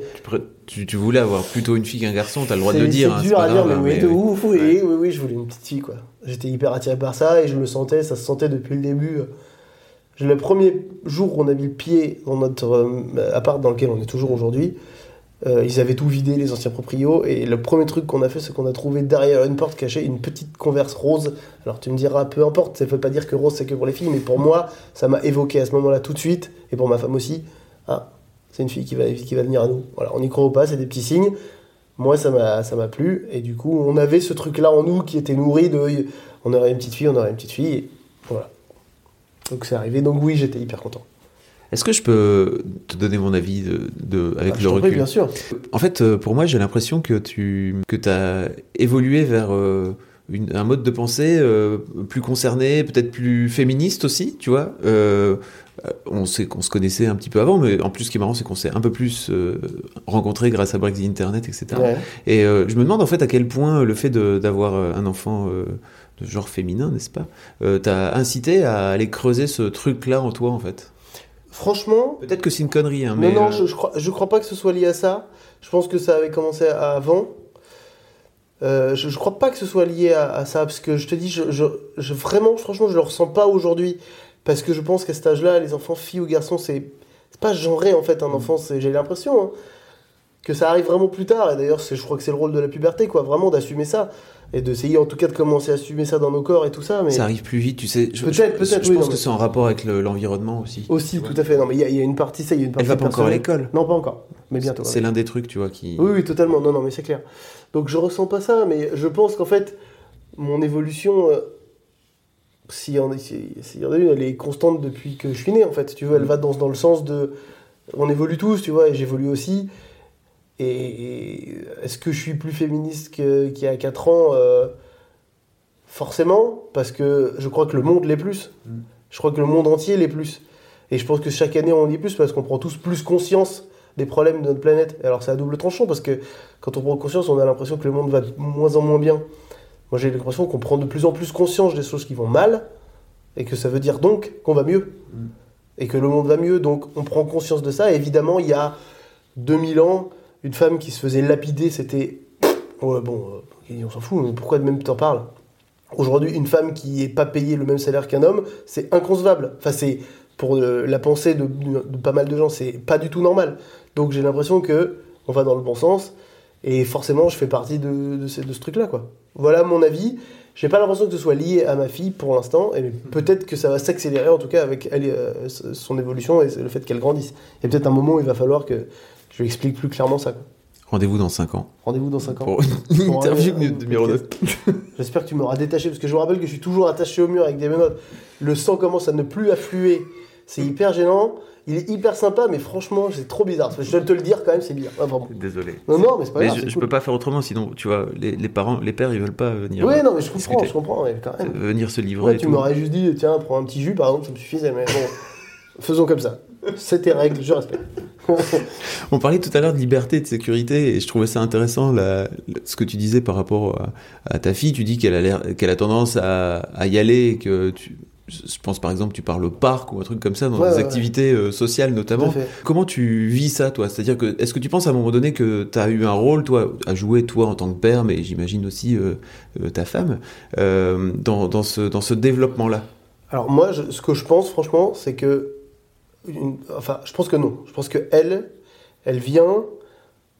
Tu, voulais avoir plutôt une fille qu'un garçon, t'as le droit de le dire. C'est hein, dur à dire, mais, hein, oui, de mais- ouf. Oui, oui, oui, je voulais une petite fille, quoi. J'étais hyper attiré par ça et je me sentais, ça se sentait depuis le début. Le premier jour où on a mis le pied dans notre euh, appart dans lequel on est toujours aujourd'hui, euh, ils avaient tout vidé, les anciens proprios, et le premier truc qu'on a fait, c'est qu'on a trouvé derrière une porte cachée une petite converse rose. Alors tu me diras, peu importe, ça ne veut pas dire que rose c'est que pour les filles, mais pour moi, ça m'a évoqué à ce moment-là tout de suite, et pour ma femme aussi, ah, c'est une fille qui va, qui va venir à nous. Voilà, on y croit ou pas, c'est des petits signes. Moi, ça m'a, ça m'a plu, et du coup, on avait ce truc-là en nous qui était nourri de, on aurait une petite fille, on aurait une petite fille, et voilà. Donc c'est arrivé, donc oui, j'étais hyper content. Est-ce que je peux te donner mon avis de, de- avec Ah, le t'en prie, recul bien sûr. En fait, euh, pour moi, j'ai l'impression que tu que as évolué vers euh, une- un mode de pensée euh, plus concerné, peut-être plus féministe aussi, tu vois. Euh, on sait qu'on se connaissait un petit peu avant, mais en plus, ce qui est marrant, c'est qu'on s'est un peu plus euh, rencontrés grâce à Brexit Internet, etc. Ouais. Et euh, je me demande en fait à quel point le fait d'avoir euh, un enfant euh, de genre féminin, n'est-ce pas, euh, t'a incité à aller creuser ce truc-là en toi, en fait? Franchement, Peut-être que c'est une connerie, hein, mais non, non, euh, je, je crois, je crois pas que ce soit lié à ça. Je pense que ça avait commencé à- avant. Euh, je, je crois pas que ce soit lié à, à ça, parce que je te dis, je, je, je- vraiment, franchement, je le ressens pas aujourd'hui. Parce que je pense qu'à cet âge-là, les enfants, filles ou garçons, c'est c'est pas genré en fait, un enfant, c'est- j'ai l'impression. hein, que ça arrive vraiment plus tard, et d'ailleurs, c'est- je crois que c'est le rôle de la puberté, quoi, vraiment d'assumer ça, et d'essayer en tout cas de commencer à assumer ça dans nos corps et tout ça. Mais ça arrive plus vite, tu sais. Je- Peut-être, je- peut-être, Je oui, pense non, que mais- c'est en rapport avec le- l'environnement aussi. aussi, tout à fait. Non, mais il y, a- il y a une partie, ça, il y a une partie. Elle va pas encore à l'école. Non, pas encore, mais bientôt. C'est l'un des trucs, tu vois, qui. Oui, oui, totalement. Non, non, mais c'est clair. Donc je ressens pas ça, mais je pense qu'en fait, mon évolution, euh, s'il y, en a- en une, elle est constante depuis que je suis né, en fait. Tu veux, elle va dans, dans le sens de. On évolue tous, tu vois, et j'évolue aussi. Et, et est-ce que je suis plus féministe qu'il y a 4 ans? Euh, Forcément, parce que je crois que le monde l'est plus. Je crois que le monde entier l'est plus. Et je pense que chaque année, on l'est plus parce qu'on prend tous plus conscience des problèmes de notre planète. Et alors, c'est à double tranchant parce que quand on prend conscience, on a l'impression que le monde va de moins en moins bien. Moi, j'ai l'impression qu'on prend de plus en plus conscience des choses qui vont mal et que ça veut dire donc qu'on va mieux. Et que le monde va mieux. Donc, on prend conscience de ça. Évidemment, il y a 2000 ans, une femme qui se faisait lapider, c'était. Ouais, bon, euh, on s'en fout, mais pourquoi même t'en parles? Aujourd'hui, une femme qui n'est pas payée le même salaire qu'un homme, c'est inconcevable. Enfin, c'est pour euh, la pensée de, de- de pas mal de gens, c'est pas du tout normal. Donc j'ai l'impression que on va dans le bon sens et forcément, je fais partie de, de, ce, de ce truc-là, quoi. Voilà mon avis. J'ai pas l'impression que ce soit lié à ma fille pour l'instant, et peut-être que ça va s'accélérer en tout cas avec elle, euh, son évolution et le fait qu'elle grandisse. Il y a peut-être un moment où il va falloir que je lui explique plus clairement ça. Rendez-vous dans 5 ans. Rendez-vous dans 5 ans. Pour une interview numéro 9. podcast. J'espère que tu m'auras détaché, parce que je vous rappelle que je suis toujours attaché au mur avec des menottes. Le sang commence à ne plus affluer. C'est hyper gênant. Il est hyper sympa, mais franchement, c'est trop bizarre. Je dois te le dire quand même, c'est bizarre. Ah, vraiment. Désolé. Non, non, mais c'est pas Mais grave. je, je cool. peux pas faire autrement, sinon, tu vois, les, les parents, les pères, ils veulent pas venir. Oui, euh, non, mais je comprends, discuter. je comprends, ouais, quand même. Euh, Venir se livrer. Ouais, et tu m'aurais juste dit, tiens, prends un petit jus, par exemple, ça me suffisait, mais bon, faisons comme ça. C'est tes règles, je respecte. On parlait tout à l'heure de liberté, de sécurité, et je trouvais ça intéressant la- ce que tu disais par rapport à, à ta fille. Tu dis qu'elle a l'air, qu'elle a tendance à, à y aller, et que tu, je pense par exemple, tu parles au parc ou un truc comme ça, dans Ouais, des ouais, activités euh, sociales notamment. Comment tu vis ça, toi? C'est-à-dire que, est-ce que tu penses à un moment donné que tu as eu un rôle, toi, à jouer, toi, en tant que père, mais j'imagine aussi euh, euh, ta femme, euh, dans, dans ce, dans ce développement-là? Alors moi, je- ce que je pense, franchement, c'est que... une- enfin, je pense que non. Je pense que elle, elle vient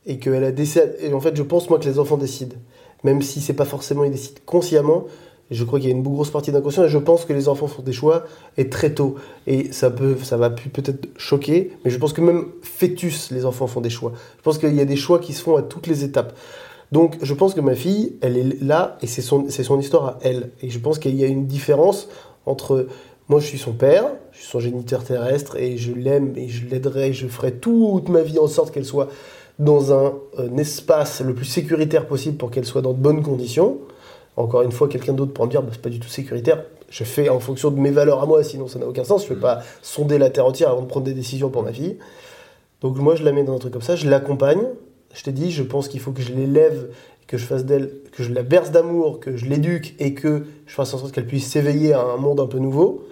et qu'elle a décidé... Et en fait, je pense, moi, que les enfants décident. Même si c'est pas forcément ils décident consciemment, Je crois qu'il y a une grosse partie d'inconscient et je pense que les enfants font des choix et très tôt. Et ça peut, ça va peut-être choquer, mais je pense que même fœtus, les enfants font des choix. Je pense qu'il y a des choix qui se font à toutes les étapes. Donc je pense que ma fille, elle est là et c'est son, c'est son histoire à elle. Et je pense qu'il y a une différence entre moi je suis son père, je suis son géniteur terrestre et je l'aime et je l'aiderai, je ferai toute ma vie en sorte qu'elle soit dans un espace le plus sécuritaire possible pour qu'elle soit dans de bonnes conditions. Encore une fois, quelqu'un d'autre pourra me dire, bah, c'est pas du tout sécuritaire. Je fais en fonction de mes valeurs à moi, sinon ça n'a aucun sens. Je ne vais pas sonder la terre entière avant de prendre des décisions pour ma fille. Donc moi, je la mets dans un truc comme ça, je l'accompagne. Je t'ai dit, je pense qu'il faut que je l'élève, que je fasse d'elle, que je la berce d'amour, que je l'éduque et que je fasse en sorte qu'elle puisse s'éveiller à un monde un peu nouveau.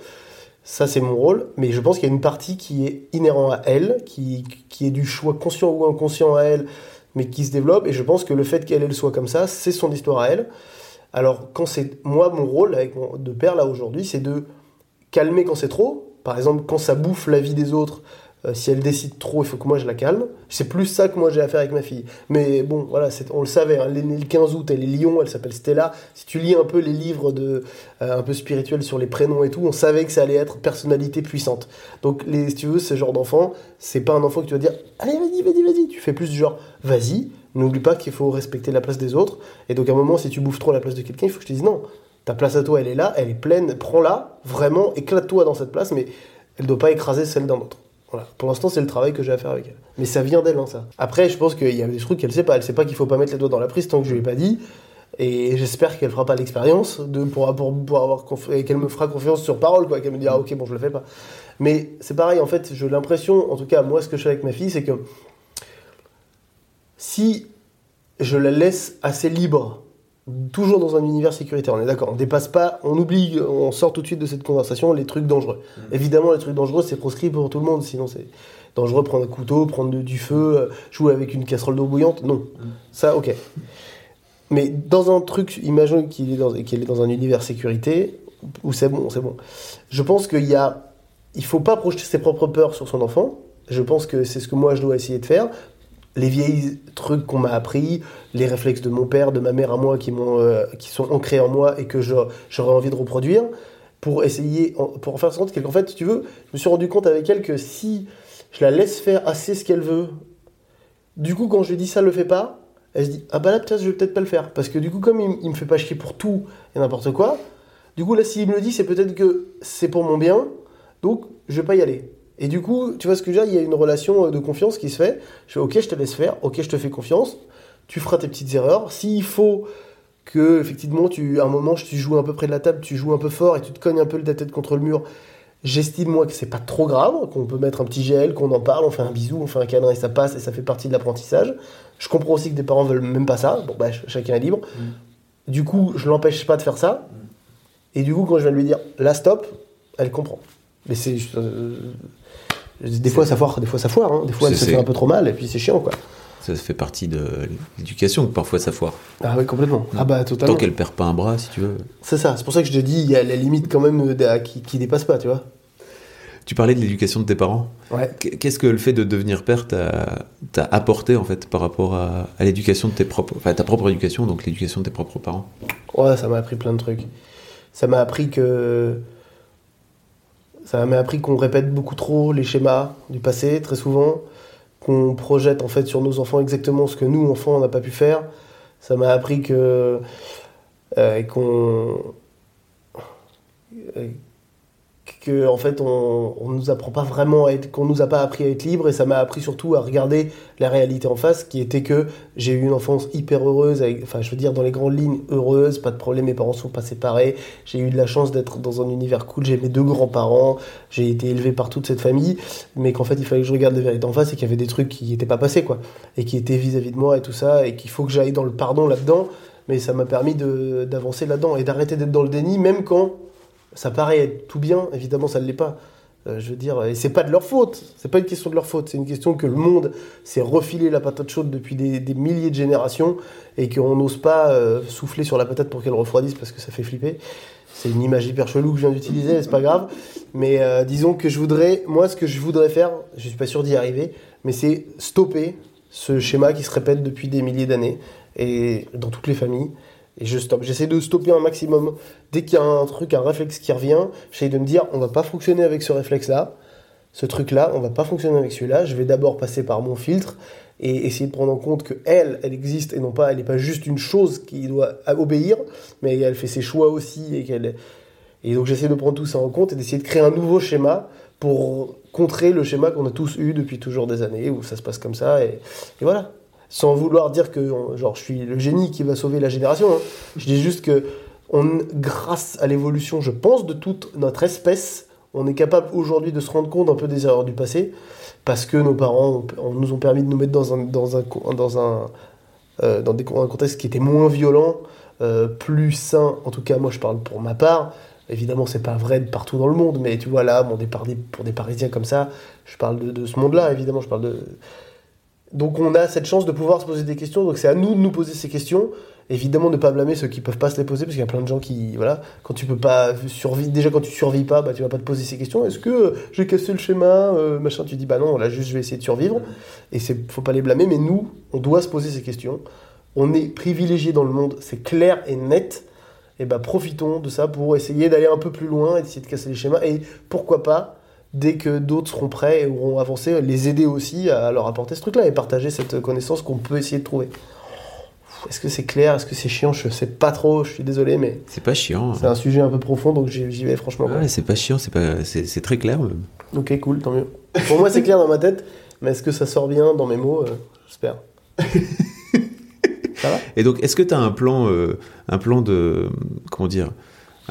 Ça, c'est mon rôle. Mais je pense qu'il y a une partie qui est inhérent à elle, qui, qui est du choix conscient ou inconscient à elle, mais qui se développe. Et je pense que le fait qu'elle elle soit comme ça, c'est son histoire à elle. Alors, quand c'est moi, mon rôle avec mon, de père là aujourd'hui, c'est de calmer quand c'est trop. Par exemple, quand ça bouffe la vie des autres, euh, si elle décide trop, il faut que moi je la calme. C'est plus ça que moi j'ai à faire avec ma fille. Mais bon, voilà, on le savait. hein, le 15 août, elle est Lyon, elle s'appelle Stella. Si tu lis un peu les livres de, euh, un peu spirituels sur les prénoms et tout, on savait que ça allait être personnalité puissante. Donc, les, si tu veux, ce genre d'enfant, c'est pas un enfant que tu vas dire Allez, vas-y, vas-y, vas-y. Tu fais plus du genre Vas-y, n'oublie pas qu'il faut respecter la place des autres. Et donc, à un moment, si tu bouffes trop la place de quelqu'un, il faut que je te dise Non, ta place à toi, elle est là, elle est pleine, prends-la, vraiment, éclate-toi dans cette place, mais elle doit pas écraser celle d'un autre. Voilà. Pour l'instant, c'est le travail que j'ai à faire avec elle. Mais ça vient d'elle, hein, ça. Après, je pense qu'il y a des trucs qu'elle sait pas. Elle sait pas qu'il faut pas mettre les doigts dans la prise tant que je lui ai pas dit. Et j'espère qu'elle fera pas l'expérience de pour, pour, pour avoir et qu'elle me fera confiance sur parole, quoi. Qu'elle me dira, ok, bon, je le fais pas. Mais c'est pareil, en fait, j'ai l'impression, en tout cas, moi, ce que je fais avec ma fille, c'est que si je la laisse assez libre, toujours dans un univers sécuritaire, on est d'accord, on dépasse pas, on oublie, on sort tout de suite de cette conversation les trucs dangereux. Évidemment, les trucs dangereux, c'est proscrit pour tout le monde, sinon c'est dangereux prendre un couteau, prendre du feu, euh, jouer avec une casserole d'eau bouillante, non. Ça, ok. Mais dans un truc, imaginons qu'il est, dans- est dans un univers sécurité, où c'est bon, c'est bon. Je pense qu'il y a. Il faut pas projeter ses propres peurs sur son enfant. Je pense que c'est ce que moi je dois essayer de faire. Les vieilles trucs qu'on m'a appris, les réflexes de mon père, de ma mère à moi qui, m'ont, euh, qui sont ancrés en moi et que j'aurais envie de reproduire, pour essayer, pour en faire sorte qu'en fait, tu veux, je me suis rendu compte avec elle que si je la laisse faire assez ce qu'elle veut, du coup, quand je lui dis ça, le fais pas, elle se dit Ah bah là, peut-être, je vais peut-être pas le faire. Parce que du coup, comme il, il me fait pas chier pour tout et n'importe quoi, du coup, là, s'il me le dit, c'est peut-être que c'est pour mon bien, donc je vais pas y aller. Et du coup, tu vois ce que je veux dire, il y a une relation euh, de confiance qui se fait. Je fais Ok, je te laisse faire, ok, je te fais confiance, tu feras tes petites erreurs. S'il faut que, effectivement, tu, à un moment, tu joues un peu près de la table, tu joues un peu fort et tu te cognes un peu la tête contre le mur, J'estime moi que c'est pas trop grave, qu'on peut mettre un petit gel, qu'on en parle, on fait un bisou, on fait un câlin et ça passe et ça fait partie de l'apprentissage. Je comprends aussi que des parents veulent même pas ça. Bon bah ch- chacun est libre. Du coup, je l'empêche pas de faire ça. Et du coup, quand je vais lui dire là stop, elle comprend. Mais c'est euh, des fois ça foire, des fois ça foire. hein. Des fois elle se fait un peu trop mal et puis c'est chiant quoi. Ça fait partie de l'éducation que parfois ça foire. Ah oui complètement. Ah bah totalement. Tant qu'elle perd pas un bras, si tu veux. C'est ça. C'est pour ça que je te dis il y a la limite quand même qui, qui dépasse pas, tu vois. Tu parlais de l'éducation de tes parents. Ouais. Qu- Qu'est-ce que le fait de devenir père t'a t'a apporté en fait par rapport à, à l'éducation de tes propres, enfin ta propre éducation, donc l'éducation de tes propres parents? Ouais, ça m'a appris plein de trucs. Ça m'a appris que. Ça m'a appris qu'on répète beaucoup trop les schémas du passé, très souvent. Qu'on projette en fait sur nos enfants exactement ce que nous, enfants, on n'a pas pu faire. Ça m'a appris que. euh, qu'on. euh, que en fait on, on nous apprend pas vraiment à être qu'on nous a pas appris à être libre et ça m'a appris surtout à regarder la réalité en face qui était que j'ai eu une enfance hyper heureuse enfin je veux dire dans les grandes lignes heureuse pas de problème mes parents sont pas séparés j'ai eu de la chance d'être dans un univers cool j'ai mes deux grands-parents j'ai été élevé par toute cette famille mais qu'en fait il fallait que je regarde la vérité en face et qu'il y avait des trucs qui n'étaient pas passés quoi et qui étaient vis-à-vis de moi et tout ça et qu'il faut que j'aille dans le pardon là-dedans mais ça m'a permis d'avancer là-dedans et d'arrêter d'être dans le déni même quand ça paraît être tout bien, évidemment ça ne l'est pas. Euh, je veux dire, et c'est pas de leur faute, c'est pas une question de leur faute, c'est une question que le monde s'est refilé la patate chaude depuis des, milliers de générations et qu'on n'ose pas euh, souffler sur la patate pour qu'elle refroidisse parce que ça fait flipper. C'est une image hyper chelou que je viens d'utiliser, c'est pas grave. Mais euh, disons que je voudrais, moi ce que je voudrais faire, je suis pas sûr d'y arriver, mais c'est stopper ce schéma qui se répète depuis des milliers d'années et dans toutes les familles Et je stoppe. J'essaie de stopper un maximum. Dès qu'il y a un truc, un réflexe qui revient, j'essaie de me dire, on va pas fonctionner avec ce réflexe-là, ce truc-là, on va pas fonctionner avec celui-là. Je vais d'abord passer par mon filtre et essayer de prendre en compte que elle, elle existe et non pas, elle n'est pas juste une chose qui doit obéir, mais elle fait ses choix aussi et qu'elle. Et donc j'essaie de prendre tout ça en compte et d'essayer de créer un nouveau schéma pour contrer le schéma qu'on a tous eu depuis toujours des années où ça se passe comme ça et voilà. Sans vouloir dire que genre je suis le génie qui va sauver la génération. hein. Je dis juste que on, grâce à l'évolution, je pense, de toute notre espèce, on est capable aujourd'hui de se rendre compte un peu des erreurs du passé parce que nos parents nous ont permis de nous mettre dans un, dans un, dans un, euh, dans des, un contexte qui était moins violent, euh, plus sain. En tout cas, moi, je parle pour ma part. Évidemment, c'est pas vrai de partout dans le monde, mais tu vois là, des pour des Parisiens comme ça, je parle de ce monde-là. Évidemment, je parle de. Donc, on a cette chance de pouvoir se poser des questions. Donc, c'est à nous de nous poser ces questions. Évidemment, ne pas blâmer ceux qui peuvent pas se les poser, parce qu'il y a plein de gens qui, voilà, quand tu peux pas survivre, déjà quand tu survis pas, bah, tu vas pas te poser ces questions. Est-ce que euh, j'ai cassé le schéma, euh, machin? Tu dis, bah non, là, juste, je vais essayer de survivre. Et c'est, faut pas les blâmer, mais nous, on doit se poser ces questions. On est privilégiés dans le monde, c'est clair et net. Et bah, profitons de ça pour essayer d'aller un peu plus loin et d'essayer de casser les schémas. Et pourquoi pas, dès que d'autres seront prêts et auront avancé, les aider aussi à leur apporter ce truc-là et partager cette connaissance qu'on peut essayer de trouver. Est-ce que c'est clair? Est-ce que c'est chiant? Je sais pas trop, je suis désolé, mais C'est pas chiant. c'est un sujet un peu profond, donc j'y vais franchement. Ouais, c'est pas chiant, c'est pas, c'est c'est très clair. même. Ok, cool, tant mieux. Pour moi, c'est clair dans ma tête, mais est-ce que ça sort bien dans mes mots? Euh, J'espère. ça va? Et donc, est-ce que tu as un plan, euh, un plan de, comment dire,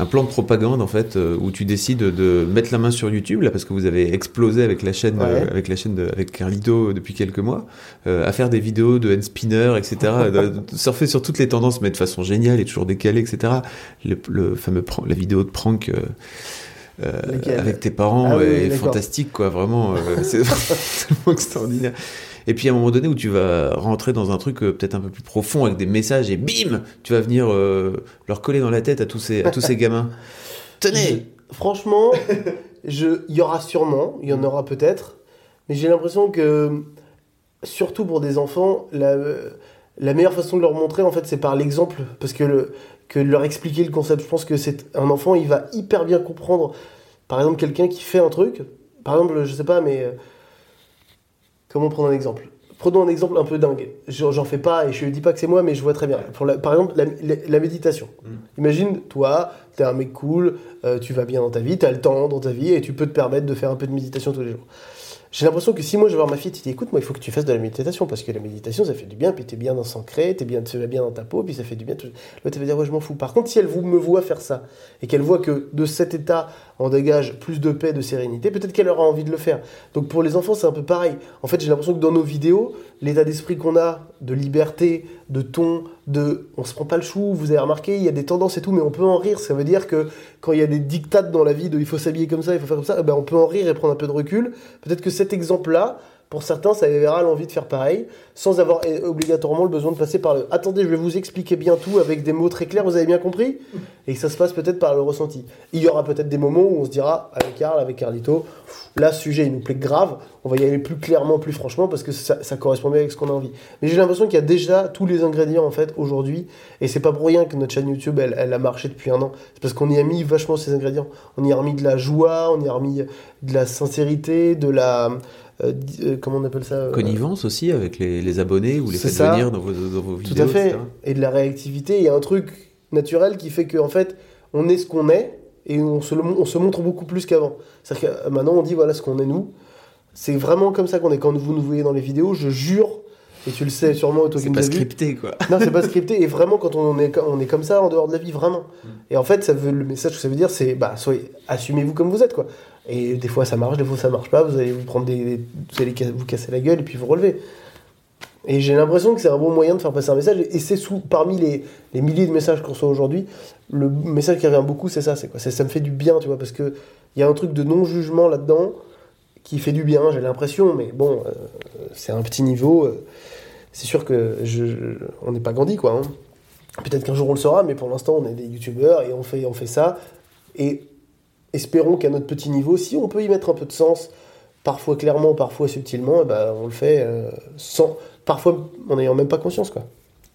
un plan de propagande en fait, euh, où tu décides de mettre la main sur YouTube là, parce que vous avez explosé avec la chaîne, Ouais. euh, avec la chaîne de, avec Carlito depuis quelques mois, euh, à faire des vidéos de hand spinner, etc., de, de surfer sur toutes les tendances, mais de façon géniale et toujours décalée, etc. Le, le fameux, la vidéo de prank. euh, euh, avec tes parents Ah oui, est fantastique quoi vraiment euh, c'est vraiment extraordinaire et puis à un moment donné où tu vas rentrer dans un truc euh, peut-être un peu plus profond avec des messages et bim, tu vas venir euh, leur coller dans la tête à tous ces, à tous ces gamins. Tenez Franchement, il y aura sûrement, il y en aura peut-être, mais j'ai l'impression que, surtout pour des enfants, la, la meilleure façon de leur montrer, en fait, c'est par l'exemple, parce que, le, que de leur expliquer le concept. Je pense que c'est un enfant, il va hyper bien comprendre, par exemple, quelqu'un qui fait un truc, par exemple, je sais pas, mais euh, comment prendre un exemple? Prenons un exemple un peu dingue. J'en fais pas et je ne dis pas que c'est moi, mais je vois très bien. Pour la- par exemple, la, la- la méditation. Imagine, toi, t'es un mec cool, euh, tu vas bien dans ta vie, t'as le temps dans ta vie et tu peux te permettre de faire un peu de méditation tous les jours. J'ai l'impression que si moi je vais voir ma fille, tu dis écoute, moi il faut que tu fasses de la méditation parce que la méditation ça fait du bien, puis t'es bien dans son cré, t'es bien, tu vas bien dans ta peau, puis ça fait du bien. L'autre elle va dire ouais, je m'en fous. Par contre, si elle vous me voit faire ça et qu'elle voit que de cet état on dégage plus de paix, de sérénité, peut-être qu'elle aura envie de le faire. Donc pour les enfants, c'est un peu pareil. En fait, j'ai l'impression que dans nos vidéos, l'état d'esprit qu'on a de liberté, de ton, de on se prend pas le chou, vous avez remarqué, il y a des tendances et tout, mais on peut en rire. Ça veut dire que quand il y a des dictates dans la vie de il faut s'habiller comme ça, il faut faire comme ça, eh ben, on peut en rire et prendre un peu de recul. Peut-être que cet exemple-là, pour certains, ça éveillera l'envie de faire pareil, sans avoir obligatoirement le besoin de passer par le attendez, je vais vous expliquer bien tout avec des mots très clairs, vous avez bien compris? Et que ça se passe peut-être par le ressenti. Il y aura peut-être des moments où on se dira, avec Karl, avec Carlito, là, sujet, il nous plaît grave, on va y aller plus clairement, plus franchement, parce que ça, ça correspond bien avec ce qu'on a envie. Mais j'ai l'impression qu'il y a déjà tous les ingrédients, en fait, aujourd'hui, et c'est pas pour rien que notre chaîne YouTube, elle, elle a marché depuis un an. C'est parce qu'on y a mis vachement ces ingrédients. On y a remis de la joie, on y a remis de la sincérité, de la... euh, euh, comment on appelle ça euh, Connivence aussi avec les, les abonnés ou les faites ça. venir dans vos, dans vos Tout vidéos. à fait. etc. Et de la réactivité. Il y a un truc naturel qui fait qu'en fait, on est ce qu'on est et on se, on montre beaucoup plus qu'avant. C'est-à-dire que euh, maintenant, on dit voilà ce qu'on est nous. C'est vraiment comme ça qu'on est. Quand vous nous voyez dans les vidéos, je jure, et tu le sais sûrement, toi qui C'est nous pas scripté quoi. non, c'est pas scripté. Et vraiment, quand on est, on est comme ça en dehors de la vie, vraiment. Et en fait, ça veut, le message que ça veut dire, c'est bah, soyez, assumez-vous comme vous êtes, quoi. Et des fois, ça marche, des fois, ça marche pas. Vous allez vous prendre vous allez vous casser la gueule et puis vous relever. Et j'ai l'impression que c'est un bon moyen de faire passer un message. Et c'est sous, parmi les, les milliers de messages qu'on reçoit aujourd'hui, le message qui revient beaucoup, c'est ça. C'est quoi? Ça me fait du bien, tu vois, parce que il y a un truc de non-jugement là-dedans qui fait du bien, j'ai l'impression. Mais bon, euh, c'est un petit niveau. euh, c'est sûr que je, on n'est pas Gandhi, quoi. hein. Peut-être qu'un jour on le saura, mais pour l'instant, on est des youtubeurs et on fait, on fait ça. Et espérons qu'à notre petit niveau, si on peut y mettre un peu de sens, parfois clairement, parfois subtilement, ben, on le fait euh, sans, parfois en n'ayant même pas conscience, quoi.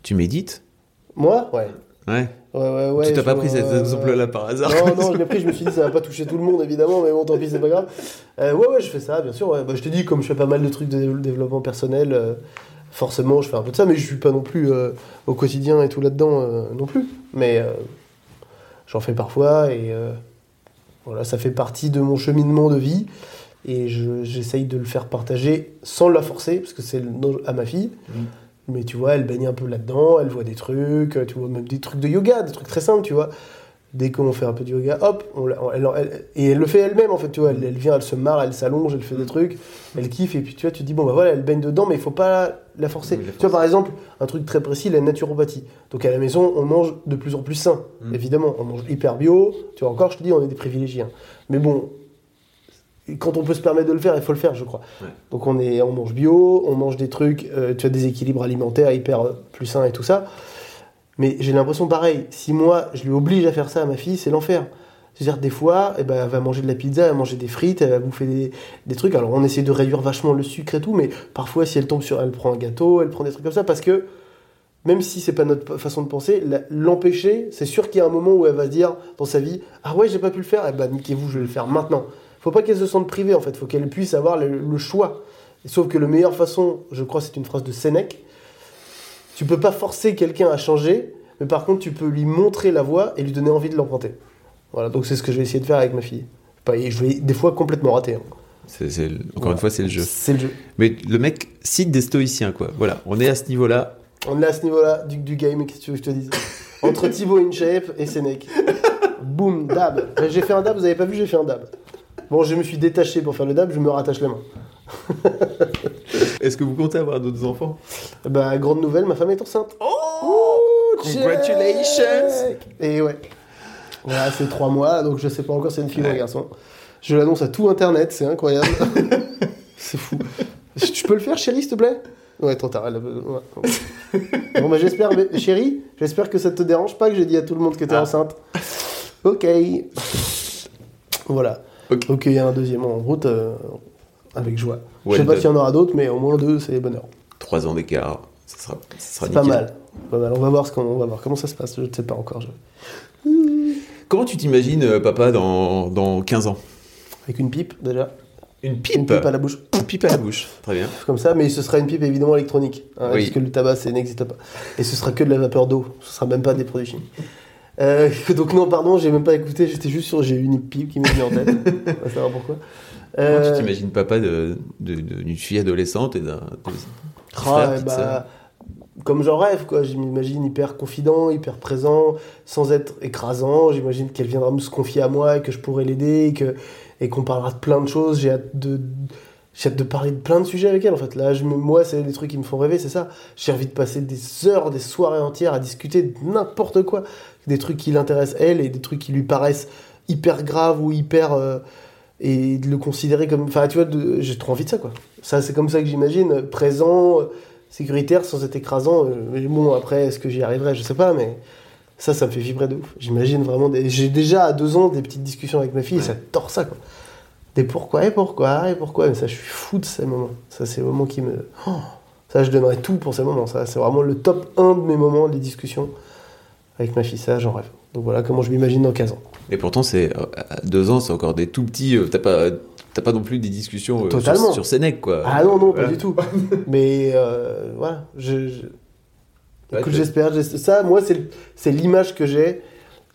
Tu médites? Moi, ouais. Ouais. Ouais, ouais, ouais. tu t'as pas pris cet euh, exemple-là par hasard Non, non, je l'ai pris, je me suis dit, ça va pas toucher tout le monde, évidemment, mais bon, tant pis, c'est pas grave. Euh, ouais, ouais, je fais ça, bien sûr. ouais. Bah, je te dis, comme je fais pas mal de trucs de dé- développement personnel, euh, forcément, je fais un peu de ça, mais je suis pas non plus au quotidien et tout là-dedans non plus. Mais j'en fais parfois, et voilà, ça fait partie de mon cheminement de vie, et je- j'essaye de le faire partager sans la forcer, parce que c'est à ma fille. Mais tu vois, elle baigne un peu là-dedans, elle voit des trucs, tu vois, même des trucs de yoga, des trucs très simples, tu vois. Dès qu'on fait un peu de yoga, hop, on elle, elle- et elle le fait elle-même en fait, tu vois. Elle, elle vient, elle se marre, elle s'allonge, elle fait des trucs, elle kiffe, et puis tu vois, tu te dis, bon bah voilà, elle baigne dedans, mais il faut pas la forcer. Oui, la Tu vois, par exemple, un truc très précis, la naturopathie. Donc à la maison, on mange de plus en plus sain, Mm. évidemment. On mange hyper bio, tu vois, encore, je te dis, on est des privilégiés. hein. Mais bon, quand on peut se permettre de le faire, il faut le faire, je crois. Ouais. Donc on, est, on mange bio, on mange des trucs, euh, tu as des équilibres alimentaires hyper euh, plus sains et tout ça. Mais j'ai l'impression pareil, si moi je lui oblige à faire ça à ma fille, c'est l'enfer. C'est-à-dire des fois, eh ben, elle va manger de la pizza, elle va manger des frites, elle va bouffer des, des trucs. Alors on essaie de réduire vachement le sucre et tout, mais parfois si elle tombe sur, elle prend un gâteau, elle prend des trucs comme ça, parce que même si c'est pas notre façon de penser, l'empêcher, c'est sûr qu'il y a un moment où elle va dire dans sa vie, ah ouais j'ai pas pu le faire, eh ben niquez-vous, je vais le faire maintenant. Faut pas qu'elle se sente privée en fait, faut qu'elle puisse avoir le, le choix. Sauf que la meilleure façon, je crois, c'est une phrase de Sénèque. Tu peux pas forcer quelqu'un à changer, mais par contre, tu peux lui montrer la voie et lui donner envie de l'emprunter. Voilà, donc c'est ce que je vais essayer de faire avec ma fille. Et je vais des fois complètement rater. hein. Encore Voilà. une fois, c'est le jeu. C'est le jeu. Mais le mec cite des stoïciens, quoi. Voilà, on est à ce niveau-là. On est à ce niveau-là du, du game, qu'est-ce que tu veux que je te dise? Entre Thibaut InShape et Sénèque. Boum, dab. J'ai fait un dab, vous avez pas vu, j'ai fait un dab. Bon, je me suis détaché pour faire le dab, je me rattache la main. Est-ce que vous comptez avoir d'autres enfants? Bah, grande nouvelle, ma femme est enceinte. Oh Congratulations Et ouais. Voilà, c'est trois mois, donc je sais pas encore si c'est une fille ou un garçon. Je l'annonce à tout internet, c'est incroyable. c'est fou. Tu peux le faire, chérie, s'il te plaît? Ouais, trop tard. elle a- ouais. Bon, bah j'espère, mais- chérie, j'espère que ça te dérange pas que j'ai dit à tout le monde que t'es Ah. enceinte. Ok. Voilà. Ok. Donc il y a un deuxième en route euh, avec joie. Je sais Well pas s'il y en aura d'autres, mais au moins deux, c'est bonheur. Trois ans d'écart, ça sera, ça sera pas mal. Pas mal. On va voir ce qu'on on va voir comment ça se passe. Je ne sais pas encore. je- Comment tu t'imagines, euh, papa, dans, dans 15 ans? Avec une pipe déjà. Une Une pipe pipe à la bouche. Une pipe à la bouche. Très bien. Comme ça, mais ce sera une pipe évidemment électronique. hein, Oui. Parce que le tabac, ça n'existe pas. Et ce sera que de la vapeur d'eau. Ce sera même pas des produits chimiques. Euh, donc non, pardon, j'ai même pas écouté. J'étais juste sur. J'ai eu une pipe qui m'est venue en tête. On va savoir pourquoi. Comment Euh, tu t'imagines, papa, de- de- de- d'une fille adolescente et d'un. Ah, bah, comme j'en rêve, quoi. Je m'imagine hyper confident, hyper présent, sans être écrasant. J'imagine qu'elle viendra me se confier à moi et que je pourrai l'aider et qu'on parlera de plein de choses. J'ai hâte de j'ai hâte de parler de plein de sujets avec elle. En fait, là, je moi, c'est des trucs qui me font rêver, c'est ça. J'ai envie de passer des heures, des soirées entières à discuter de n'importe quoi, des trucs qui l'intéressent elle et des trucs qui lui paraissent hyper graves ou hyper euh, et de le considérer comme enfin tu vois de- j'ai trop envie de ça quoi. Ça c'est comme ça que j'imagine présent euh, sécuritaire sans être écrasant euh, mais bon après est-ce que j'y arriverai? Je sais pas mais ça ça me fait vibrer de ouf. J'imagine vraiment des... j'ai déjà à deux ans des petites discussions avec ma fille et ça tord ça quoi. Des pourquoi et pourquoi et pourquoi mais ça je suis fou de ces moments. Ça c'est les moments qui me Oh, ça je donnerais tout pour ces moments. Ça c'est vraiment le top 1 de mes moments les discussions avec ma fille. Ça j'en rêve donc voilà comment je m'imagine dans 15 ans Et pourtant, c'est euh, à deux ans, c'est encore des tout petits. euh, T'as pas, t'as pas non plus des discussions euh, Totalement. sur, sur Sénèque, quoi. Ah non, non, Voilà. pas du tout. Mais euh, voilà, je, Ouais, j'espère. j'espère- Ça, moi, c'est c'est l'image que j'ai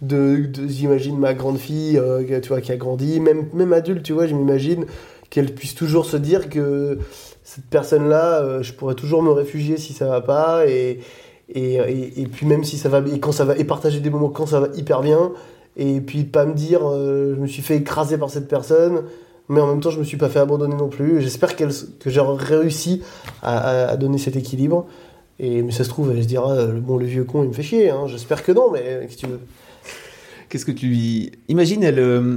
de, de- j'imagine ma grande fille, euh, tu vois, qui a grandi, même même adulte, tu vois, je m'imagine qu'elle puisse toujours se dire que cette personne-là, euh, je pourrais toujours me réfugier si ça va pas et et, et, et puis même si ça va et quand ça va et partager des moments quand ça va hyper bien et puis pas me dire euh, je me suis fait écraser par cette personne mais en même temps je me suis pas fait abandonner non plus j'espère qu'elle que j'aurai réussi à, à- à donner cet équilibre et mais ça se trouve elle se dira euh, bon le vieux con il me fait chier hein. j'espère que non mais qu'est-ce que tu veux? Qu'est-ce que tu lui. Imagine, elle. euh,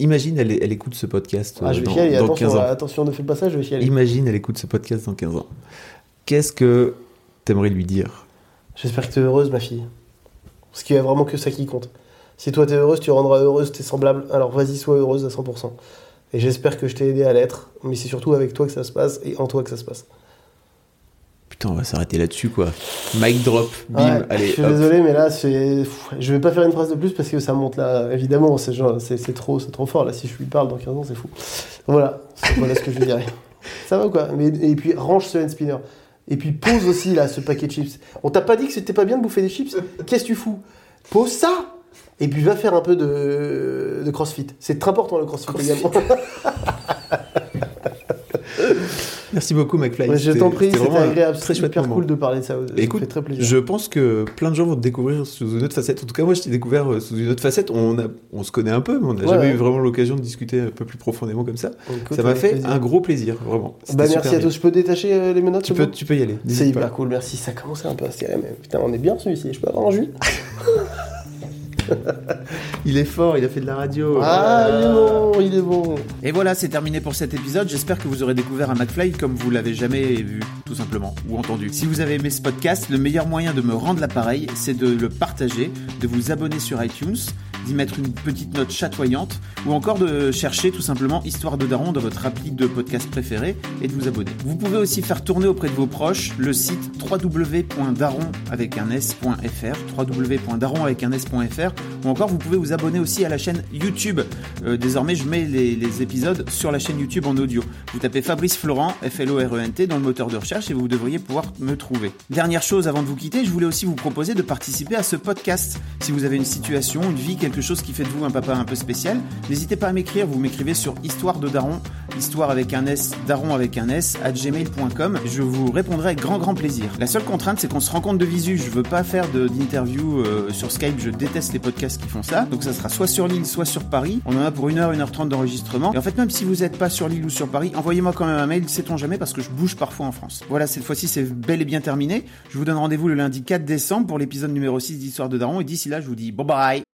Imagine, elle, elle écoute ce podcast ah, euh, je vais dans, chialer dans attention 15 ans. attention ne fais pas ça je vais chialer Imagine, elle écoute ce podcast dans 15 ans. Qu'est-ce que t'aimerais lui dire? J'espère que tu es heureuse ma fille parce qu'il y a vraiment que ça qui compte si toi tu es heureuse tu rendras heureuse tes semblables alors vas-y sois heureuse à 100% et j'espère que je t'ai aidé à l'être mais c'est surtout avec toi que ça se passe et en toi que ça se passe Putain, on va s'arrêter là-dessus, quoi. Mic drop, bim, Ouais, allez, je suis hop. désolé, mais là, je vais pas faire une phrase de plus parce que ça monte là. Évidemment, c'est, trop, trop fort. Là, si je lui parle dans 15 ans, c'est fou. Voilà, voilà ce que je dirais. Ça va ou quoi? Mais, Et puis, range ce hand spinner. Et puis, pose aussi là ce paquet de chips. On t'a pas dit que c'était pas bien de bouffer des chips? Qu'est-ce que tu fous? Pose ça Et puis, va faire un peu de, de crossfit. C'est très important le crossfit, également. Merci beaucoup, McFly. Ouais, je t'en prie, c'était agréable. Très chouette moment. cool de parler de ça. Ça Écoute, fait très plaisir. je pense que plein de gens vont te découvrir sous une autre facette. En tout cas, moi, je t'ai découvert euh, sous une autre facette. On, a, on se connaît un peu, mais on n'a Ouais, jamais ouais. eu vraiment l'occasion de discuter un peu plus profondément comme ça. Écoute, ça m'a fait plaisir. un gros plaisir, vraiment. Bah, super merci à tous. Je peux détacher euh, les menottes Tu peux, tu peux y aller. C'est hyper cool, merci. Ça commençait un peu à se tirer, mais putain, on est bien celui-ci. Je peux avoir un jus Il est fort, il a fait de la radio. Ah, il est bon, il est bon. Et voilà, c'est terminé pour cet épisode. J'espère que vous aurez découvert un McFly comme vous l'avez jamais vu, tout simplement, ou entendu. Si vous avez aimé ce podcast, le meilleur moyen de me rendre l'appareil, c'est de le partager, de vous abonner sur iTunes, d'y mettre une petite note chatoyante, ou encore de chercher tout simplement Histoire de Daron dans votre appli de podcast préféré et de vous abonner. Vous pouvez aussi faire tourner auprès de vos proches le site www.daron avec un s.fr, www.daron avec un s.fr, ou encore vous pouvez vous abonner aussi à la chaîne YouTube. Euh, désormais, je mets les, épisodes sur la chaîne YouTube en audio. Vous tapez Fabrice Florent, F-L-O-R-E-N-T, dans le moteur de recherche et vous devriez pouvoir me trouver. Dernière chose avant de vous quitter, je voulais aussi vous proposer de participer à ce podcast. Si vous avez une situation, une vie, quelque chose qui fait de vous un papa un peu spécial, n'hésitez pas à m'écrire. Vous m'écrivez sur Histoire de Daron, histoire avec un S, daron avec un S, à gmail.com. Je vous répondrai avec grand grand plaisir. La seule contrainte, c'est qu'on se rencontre de visu. Je veux pas faire d'interview euh, sur Skype. Je déteste les podcasts qui font ça. Donc ça sera soit sur l'île, soit sur Paris. On en a pour 1h, 1h30 d'enregistrement. Et en fait, même si vous n'êtes pas sur l'île ou sur Paris, envoyez-moi quand même un mail, sait-on jamais, parce que je bouge parfois en France. Voilà, cette fois-ci, c'est bel et bien terminé. Je vous donne rendez-vous le lundi 4 décembre pour l'épisode numéro 6 d'Histoire de Daron. Et d'ici là, je vous dis bye bye.